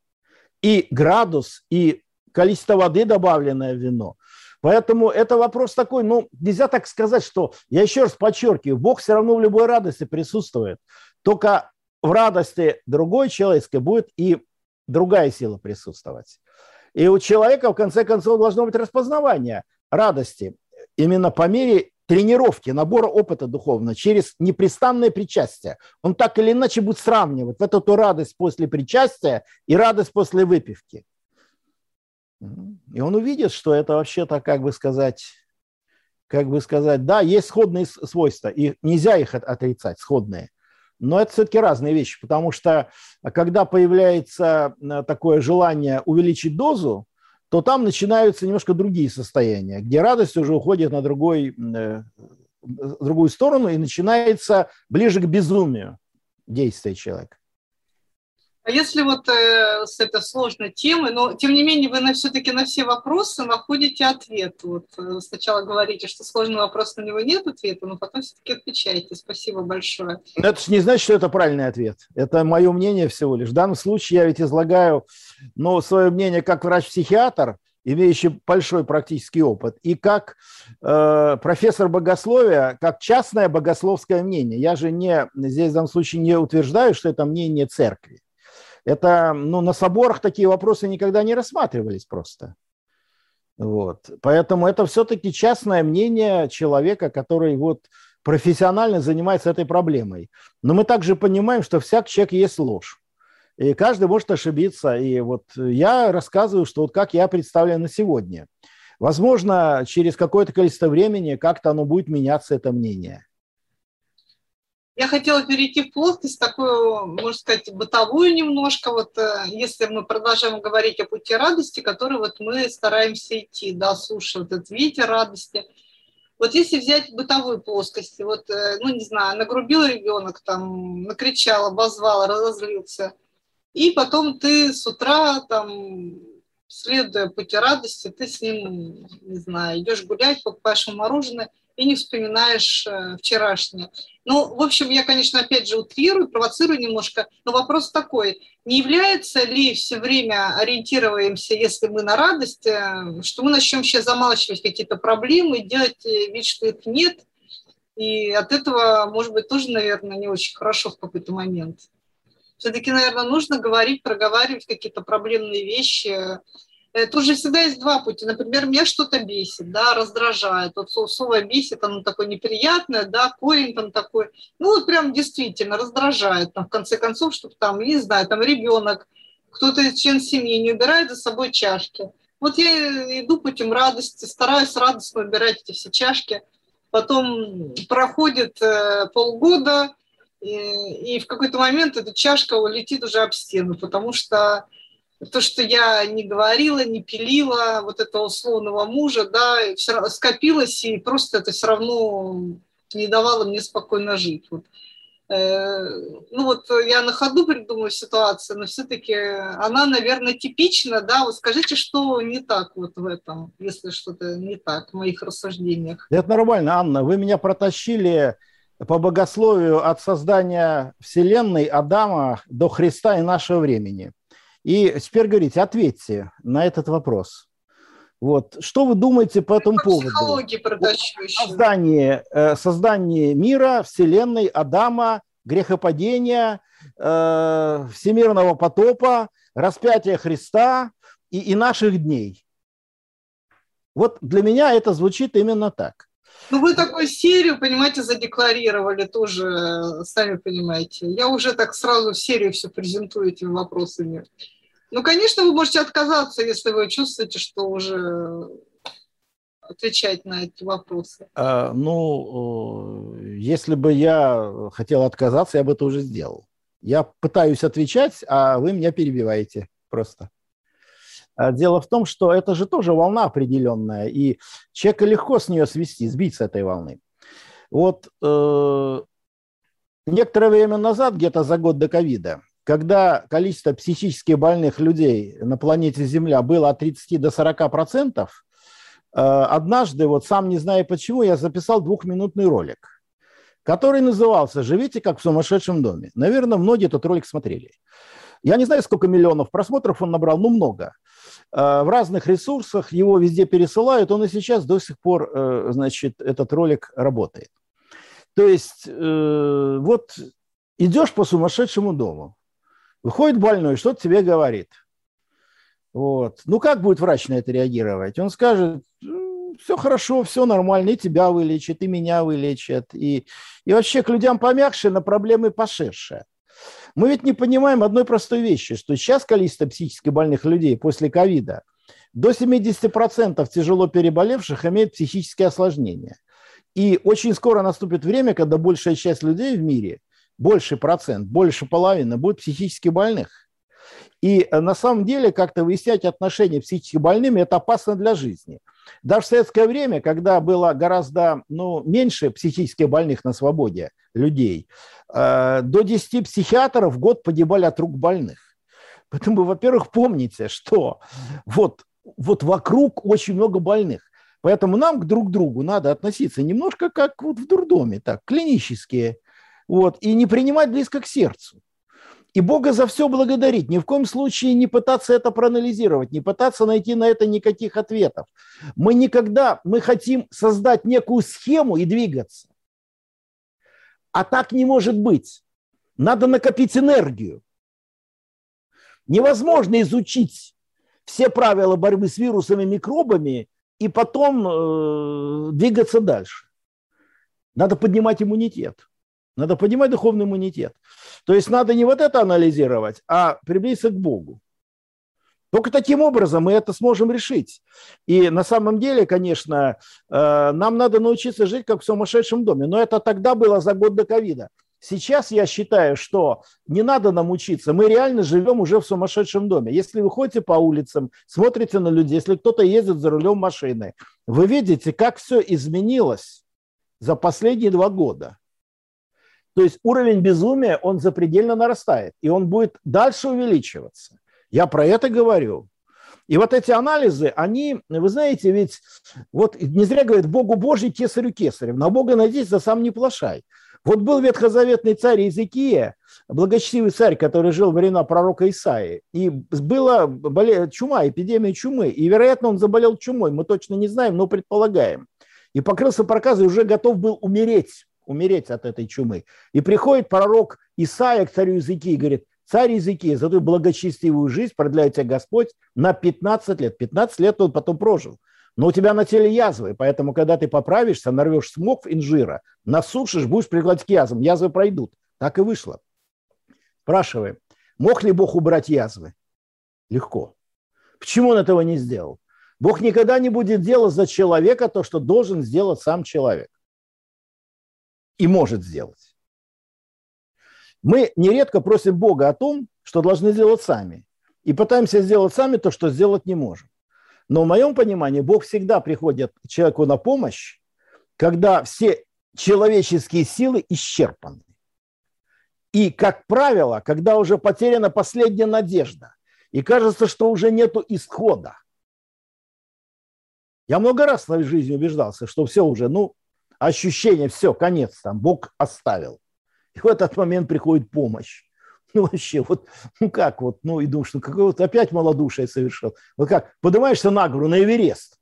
[SPEAKER 2] И градус, и количество воды, добавленное в вино. Поэтому это вопрос такой, ну, нельзя так сказать, что, я еще раз подчеркиваю, Бог все равно в любой радости присутствует. Только в радости другой человеческой будет и другая сила присутствовать. И у человека, в конце концов, должно быть распознавание радости именно по мере тренировки, набора опыта духовного, через непрестанное причастие. Он так или иначе будет сравнивать вот эту радость после причастия и радость после выпивки. И он увидит, что это вообще-то, как бы сказать, как бы сказать, да, есть сходные свойства, и нельзя их отрицать, сходные. Но это все-таки разные вещи, потому что а, когда появляется э, такое желание увеличить дозу, то там начинаются немножко другие состояния, где радость уже уходит на другой, э, другую сторону и начинается ближе к безумию действия человека.
[SPEAKER 1] А если вот э, с этой сложной темой, но тем не менее вы на, все-таки на все вопросы находите ответ. Вот э, сначала говорите, что сложный вопрос на него нет ответа, но потом все-таки отвечаете. Спасибо большое.
[SPEAKER 2] Это же не значит, что это правильный ответ. Это мое мнение всего лишь. В данном случае я ведь излагаю ну, свое мнение как врач-психиатр, имеющий большой практический опыт, и как э, профессор богословия, как частное богословское мнение. Я же не, здесь в данном случае не утверждаю, что это мнение церкви. Это, ну, на соборах такие вопросы никогда не рассматривались просто. Вот. Поэтому это все-таки частное мнение человека, который вот профессионально занимается этой проблемой. Но мы также понимаем, что всяк человек есть ложь. И каждый может ошибиться. И вот я рассказываю, что вот как я представляю на сегодня. Возможно, через какое-то количество времени как-то оно будет меняться, это мнение.
[SPEAKER 1] Я хотела перейти в плоскость такую, можно сказать, бытовую немножко, вот э, если мы продолжаем говорить о пути радости, который вот мы стараемся идти, да, слушая вот этот ветер радости. Вот если взять бытовую плоскость, вот, э, ну, не знаю, нагрубил ребенок, там, накричал, обозвал, разозлился, и потом ты с утра, там, следуя пути радости, ты с ним, не знаю, идешь гулять, покупаешь ему мороженое и не вспоминаешь э, вчерашнее. Ну, в общем, я, конечно, опять же утрирую, провоцирую немножко, но вопрос такой, не является ли все время ориентируемся, если мы на радость, э, что мы начнем сейчас замалчивать какие-то проблемы, делать э, вид, что их нет, и от этого, может быть, тоже, наверное, не очень хорошо в какой-то момент. Все-таки, наверное, нужно говорить, проговаривать какие-то проблемные вещи, тут же всегда есть два пути. Например, меня что-то бесит, да, раздражает. Вот слово бесит, оно такое неприятное, да, корень там такой. Ну, вот прям действительно раздражает, там, в конце концов, чтобы там, не знаю, там ребенок, кто-то из член семьи не убирает за собой чашки. Вот я иду путем радости, стараюсь радостно убирать эти все чашки. Потом проходит э, полгода, и, и в какой-то момент эта чашка улетит уже об стену, потому что то, что я не говорила, не пилила вот этого условного мужа, да, все скопилось, и просто это все равно не давало мне спокойно жить. Вот. Э, ну вот я на ходу придумаю ситуацию, но все-таки она, наверное, типична, да, вот скажите, что не так вот в этом, если что-то не так в моих рассуждениях.
[SPEAKER 2] Это нормально, Анна, вы меня протащили по богословию от создания Вселенной Адама до Христа и нашего времени – и теперь говорите, ответьте на этот вопрос. Вот. Что вы думаете по этому по поводу? Создание, э, создание мира, Вселенной, Адама, грехопадения, э, всемирного потопа, распятия Христа и, и наших дней. Вот для меня это звучит именно так.
[SPEAKER 1] Ну, вы такую серию, понимаете, задекларировали тоже, сами понимаете. Я уже так сразу серию все презентую этими вопросами. Ну, конечно, вы можете отказаться, если вы чувствуете, что уже отвечать на эти вопросы.
[SPEAKER 2] А, ну, если бы я хотел отказаться, я бы это уже сделал. Я пытаюсь отвечать, а вы меня перебиваете просто. А дело в том, что это же тоже волна определенная, и человека легко с нее свести, сбить с этой волны. Вот э, некоторое время назад, где-то за год до ковида, когда количество психически больных людей на планете Земля было от 30 до 40 процентов, э, однажды, вот сам не знаю почему, я записал двухминутный ролик, который назывался «Живите как в сумасшедшем доме». Наверное, многие этот ролик смотрели. Я не знаю, сколько миллионов просмотров он набрал, но много. Э, в разных ресурсах его везде пересылают, он и сейчас до сих пор, э, значит, этот ролик работает. То есть вот идешь по сумасшедшему дому, Выходит больной, что-то тебе говорит. Вот. Ну, как будет врач на это реагировать? Он скажет, все хорошо, все нормально, и тебя вылечат, и меня вылечат, и, и вообще к людям помягче, на проблемы пошедшие. Мы ведь не понимаем одной простой вещи, что сейчас количество психически больных людей после ковида до 70% тяжело переболевших имеют психические осложнения. И очень скоро наступит время, когда большая часть людей в мире – больше процент, больше половины будет психически больных. И э, на самом деле как-то выяснять отношения с психически больными – это опасно для жизни. Даже в советское время, когда было гораздо ну, меньше психически больных на свободе людей, э, до 10 психиатров в год погибали от рук больных. Поэтому, во-первых, помните, что вот, вот вокруг очень много больных. Поэтому нам к друг другу надо относиться немножко как вот в дурдоме, так, клинические – вот, и не принимать близко к сердцу. И Бога за все благодарить, ни в коем случае не пытаться это проанализировать, не пытаться найти на это никаких ответов. Мы никогда, мы хотим создать некую схему и двигаться. А так не может быть. Надо накопить энергию. Невозможно изучить все правила борьбы с вирусами, микробами и потом э, двигаться дальше. Надо поднимать иммунитет. Надо поднимать духовный иммунитет. То есть надо не вот это анализировать, а приблизиться к Богу. Только таким образом мы это сможем решить. И на самом деле, конечно, э, нам надо научиться жить как в сумасшедшем доме. Но это тогда было за год до ковида. Сейчас я считаю, что не надо нам учиться. Мы реально живем уже в сумасшедшем доме. Если вы ходите по улицам, смотрите на людей, если кто-то ездит за рулем машины, вы видите, как все изменилось за последние два года. То есть уровень безумия, он запредельно нарастает, и он будет дальше увеличиваться. Я про это говорю. И вот эти анализы, они, вы знаете, ведь вот не зря говорят, Богу Божий, кесарю кесарем. На Бога надеюсь, да сам не плашай. Вот был ветхозаветный царь Иезекия, благочестивый царь, который жил во времена пророка Исаии, и была чума, эпидемия чумы, и, вероятно, он заболел чумой, мы точно не знаем, но предполагаем. И покрылся проказой, уже готов был умереть, умереть от этой чумы. И приходит пророк Исаия к царю Иезекии и говорит, царь Иезекия, за твою благочестивую жизнь продляет тебя Господь на 15 лет. 15 лет он потом прожил но у тебя на теле язвы, поэтому, когда ты поправишься, нарвешь смог инжира, насушишь, будешь прикладывать к язвам, язвы пройдут. Так и вышло. Спрашиваем, мог ли Бог убрать язвы? Легко. Почему он этого не сделал? Бог никогда не будет делать за человека то, что должен сделать сам человек. И может сделать. Мы нередко просим Бога о том, что должны сделать сами. И пытаемся сделать сами то, что сделать не можем. Но в моем понимании Бог всегда приходит человеку на помощь, когда все человеческие силы исчерпаны. И, как правило, когда уже потеряна последняя надежда, и кажется, что уже нету исхода. Я много раз в своей жизни убеждался, что все уже, ну, ощущение, все, конец там, Бог оставил. И в этот момент приходит помощь. Ну, вообще, вот, ну как вот, ну и думаешь, ну какое вот опять малодушие совершил. Вот как, поднимаешься на гору, на Эверест.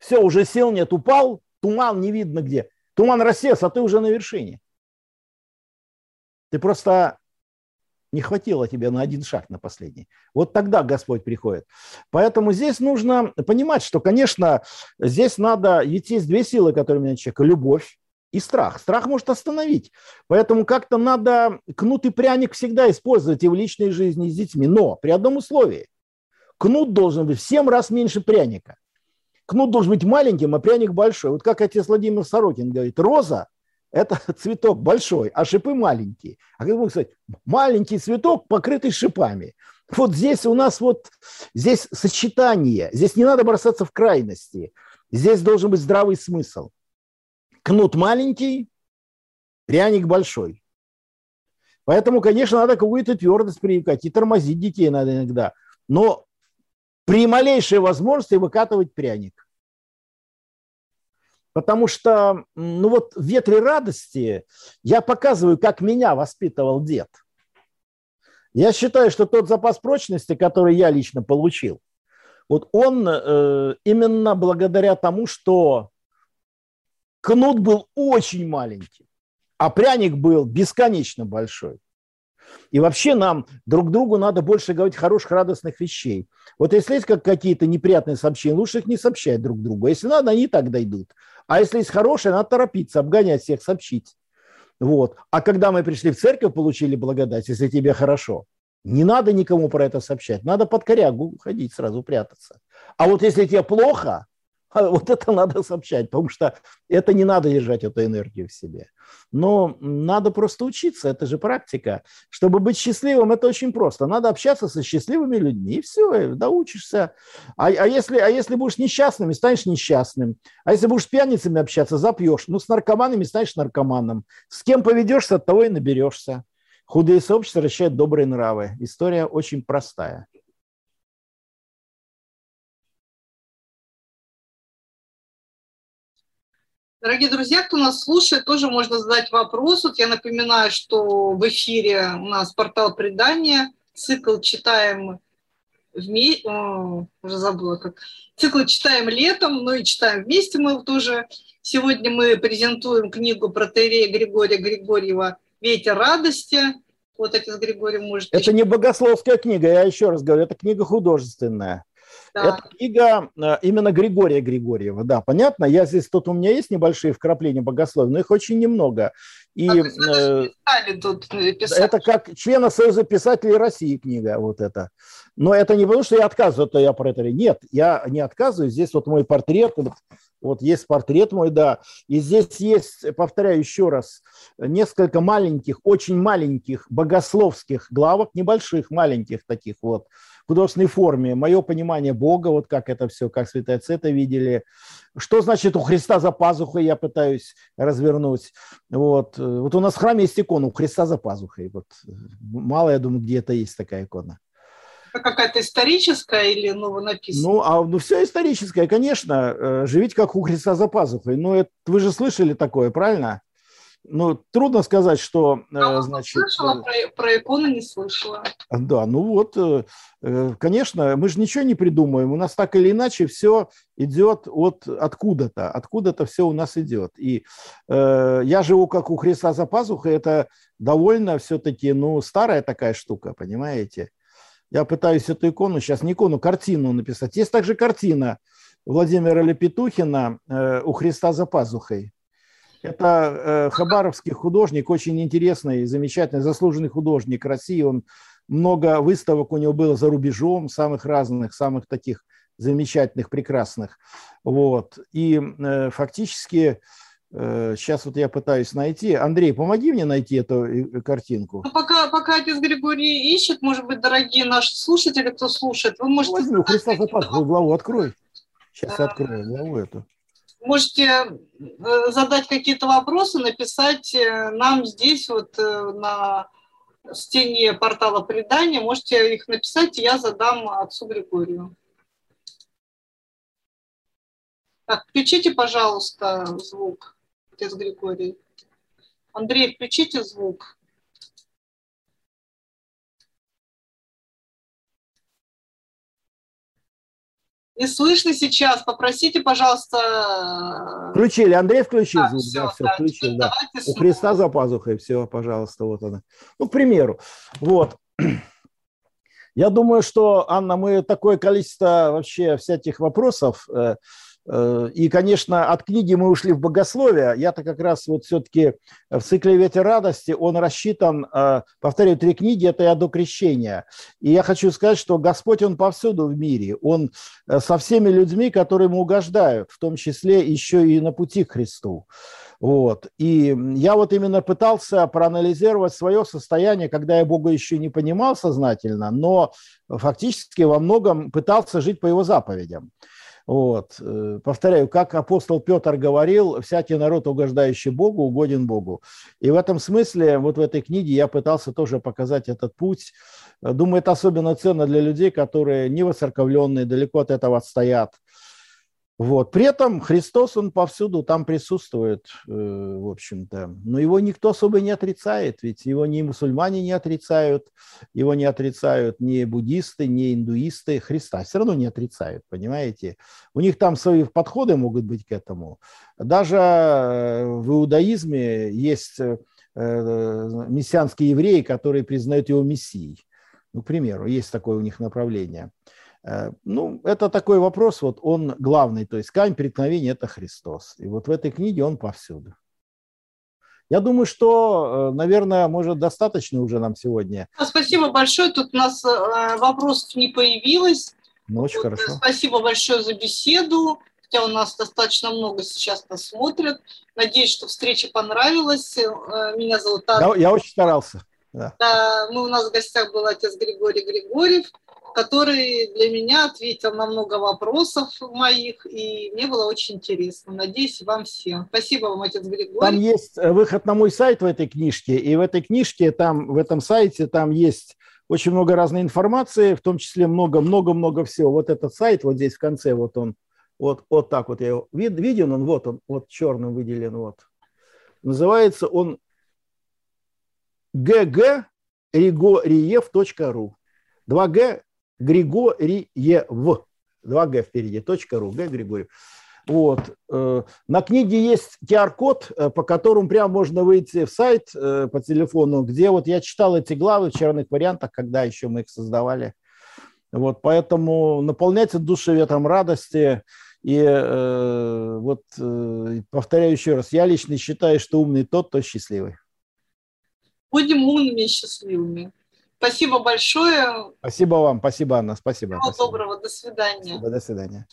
[SPEAKER 2] Все, уже сел, нет, упал, туман не видно где. Туман рассес, а ты уже на вершине. Ты просто не хватило тебе на один шаг на последний. Вот тогда Господь приходит. Поэтому здесь нужно понимать, что, конечно, здесь надо, ведь есть две силы, которые у меня человека. Любовь и страх. Страх может остановить. Поэтому как-то надо кнут и пряник всегда использовать и в личной жизни, и с детьми. Но при одном условии. Кнут должен быть в 7 раз меньше пряника. Кнут должен быть маленьким, а пряник большой. Вот как отец Владимир Сорокин говорит, роза – это цветок большой, а шипы маленькие. А как бы сказать, маленький цветок, покрытый шипами. Вот здесь у нас вот, здесь сочетание, здесь не надо бросаться в крайности. Здесь должен быть здравый смысл – Кнут маленький, пряник большой. Поэтому, конечно, надо какую-то твердость привлекать и тормозить детей надо иногда. Но при малейшей возможности выкатывать пряник. Потому что, ну вот в ветре радости я показываю, как меня воспитывал дед. Я считаю, что тот запас прочности, который я лично получил, вот он э, именно благодаря тому, что Кнут был очень маленький, а пряник был бесконечно большой. И вообще нам друг другу надо больше говорить хороших, радостных вещей. Вот если есть как какие-то неприятные сообщения, лучше их не сообщать друг другу. Если надо, они так дойдут. А если есть хорошие, надо торопиться, обгонять всех, сообщить. Вот. А когда мы пришли в церковь, получили благодать, если тебе хорошо, не надо никому про это сообщать. Надо под корягу ходить, сразу прятаться. А вот если тебе плохо, а вот это надо сообщать, потому что это не надо держать эту энергию в себе. Но надо просто учиться, это же практика. Чтобы быть счастливым, это очень просто. Надо общаться со счастливыми людьми, и все, доучишься. А, а, если, а если будешь несчастным, станешь несчастным. А если будешь с пьяницами общаться, запьешь. Ну, с наркоманами станешь наркоманом. С кем поведешься, от того и наберешься. Худые сообщества вращают добрые нравы. История очень простая.
[SPEAKER 1] Дорогие друзья, кто нас слушает, тоже можно задать вопрос. Вот я напоминаю, что в эфире у нас портал предания, цикл «Читаем вместе», уже забыла как, цикл «Читаем летом», ну и «Читаем вместе» мы тоже. Сегодня мы презентуем книгу протерея Григория Григорьева «Ветер радости». Вот отец Григорий может...
[SPEAKER 2] Это не богословская книга, я еще раз говорю, это книга художественная. Да. Это книга э, именно Григория Григорьева, да, понятно. Я здесь, тут у меня есть небольшие вкрапления богословия, но их очень немного. И э, тут это как члена Союза писателей России книга вот эта. Но это не потому, что я отказываю, то я про это. Нет, я не отказываю. Здесь вот мой портрет, вот, есть портрет мой, да. И здесь есть, повторяю еще раз, несколько маленьких, очень маленьких богословских главок, небольших, маленьких таких вот, художественной форме. Мое понимание Бога, вот как это все, как святые отцы это видели. Что значит у Христа за пазухой, я пытаюсь развернуть. Вот, вот у нас в храме есть икона у Христа за пазухой. Вот, мало, я думаю, где это есть такая икона
[SPEAKER 1] какая-то историческая или новонаписанная?
[SPEAKER 2] Ну, а ну все историческое, конечно. Э, живите как у Христа за пазухой. Ну, это, вы же слышали такое, правильно? Ну, трудно сказать, что,
[SPEAKER 1] а значит... Слышала, про, про иконы не слышала.
[SPEAKER 2] Да, ну вот, э, конечно, мы же ничего не придумаем. У нас так или иначе все идет от откуда-то. Откуда-то все у нас идет. И э, я живу как у Христа за пазухой. Это довольно все-таки, ну, старая такая штука, понимаете? Я пытаюсь эту икону, сейчас не икону, картину написать. Есть также картина Владимира Лепетухина э, «У Христа за пазухой». Это э, хабаровский художник, очень интересный, замечательный, заслуженный художник России. Он много выставок у него было за рубежом, самых разных, самых таких замечательных, прекрасных. Вот. И э, фактически Сейчас э, вот я пытаюсь найти. Андрей, помоги мне найти эту картинку.
[SPEAKER 1] Ну, пока, пока отец Григорий ищет, может быть, дорогие наши слушатели, кто слушает, вы можете...
[SPEAKER 2] Возьми, Христа запас, главу открой. Сейчас я открою главу эту.
[SPEAKER 1] Можете э, задать какие-то вопросы, написать нам здесь вот на стене портала предания. Можете их написать, я задам отцу Григорию. Так, включите, пожалуйста, звук отец Григорий. Андрей, включите звук. Не слышно сейчас. Попросите, пожалуйста.
[SPEAKER 2] Включили. Андрей включил да, звук. Все, да, все, да, включил. Да. У Христа за пазухой. Все, пожалуйста, вот она. Ну, к примеру. Вот. Я думаю, что, Анна, мы такое количество вообще всяких вопросов э, Э, и, конечно, от книги мы ушли в богословие. Я-то как раз вот все-таки в цикле «Ветер радости» он рассчитан, э, повторяю, три книги – это я до крещения. И я хочу сказать, что Господь, Он повсюду в мире. Он э, со всеми людьми, которые Ему угождают, в том числе еще и на пути к Христу. Вот. И я вот именно пытался проанализировать свое состояние, когда я Бога еще не понимал сознательно, но фактически во многом пытался жить по Его заповедям. Вот. Э, повторяю, как апостол Петр говорил, всякий народ, угождающий Богу, угоден Богу. И в этом смысле, вот в этой книге я пытался тоже показать этот путь. Думаю, это особенно ценно для людей, которые не воцерковленные, далеко от этого отстоят. Вот. При этом Христос, он повсюду там присутствует, э, в общем-то. Но его никто особо не отрицает, ведь его ни мусульмане не отрицают, его не отрицают ни буддисты, ни индуисты. Христа все равно не отрицают, понимаете? У них там свои подходы могут быть к этому. Даже э, в иудаизме есть э, мессианские евреи, которые признают его мессией. Ну, к примеру, есть такое у них направление – ну, это такой вопрос, вот он главный, то есть камень преткновения – это Христос. И вот в этой книге он повсюду. Я думаю, что, э, наверное, может, достаточно уже нам сегодня.
[SPEAKER 1] Спасибо большое. Тут у нас э, вопросов не появилось.
[SPEAKER 2] Ну, очень вот, хорошо.
[SPEAKER 1] Спасибо большое за беседу. Хотя у нас достаточно много сейчас нас смотрят. Надеюсь, что встреча понравилась. Меня зовут
[SPEAKER 2] Анна. Я, я очень старался.
[SPEAKER 1] Да. Мы, у нас в гостях был отец Григорий Григорьев который для меня ответил на много вопросов моих, и мне было очень интересно. Надеюсь, вам всем. Спасибо вам, отец Григорий.
[SPEAKER 2] Там есть э, выход на мой сайт в этой книжке, и в этой книжке, там, в этом сайте, там есть очень много разной информации, в том числе много-много-много всего. Вот этот сайт, вот здесь в конце, вот он, вот, вот так вот я его, вид, виден он, вот он, вот черным выделен, вот. Называется он ggrigoриев.ru 2G Григорьев. Два Г впереди, точка ру, Г Григорьев. Вот. Э, на книге есть QR-код, э, по которому прямо можно выйти в сайт э, по телефону, где вот я читал эти главы в черных вариантах, когда еще мы их создавали. Вот, поэтому наполняйте души ветром радости. И э, вот э, повторяю еще раз, я лично считаю, что умный тот, кто счастливый.
[SPEAKER 1] Будем умными и счастливыми. Спасибо большое.
[SPEAKER 2] Спасибо вам, спасибо, Анна, спасибо.
[SPEAKER 1] Всего
[SPEAKER 2] спасибо.
[SPEAKER 1] доброго, до свидания.
[SPEAKER 2] Спасибо, до свидания.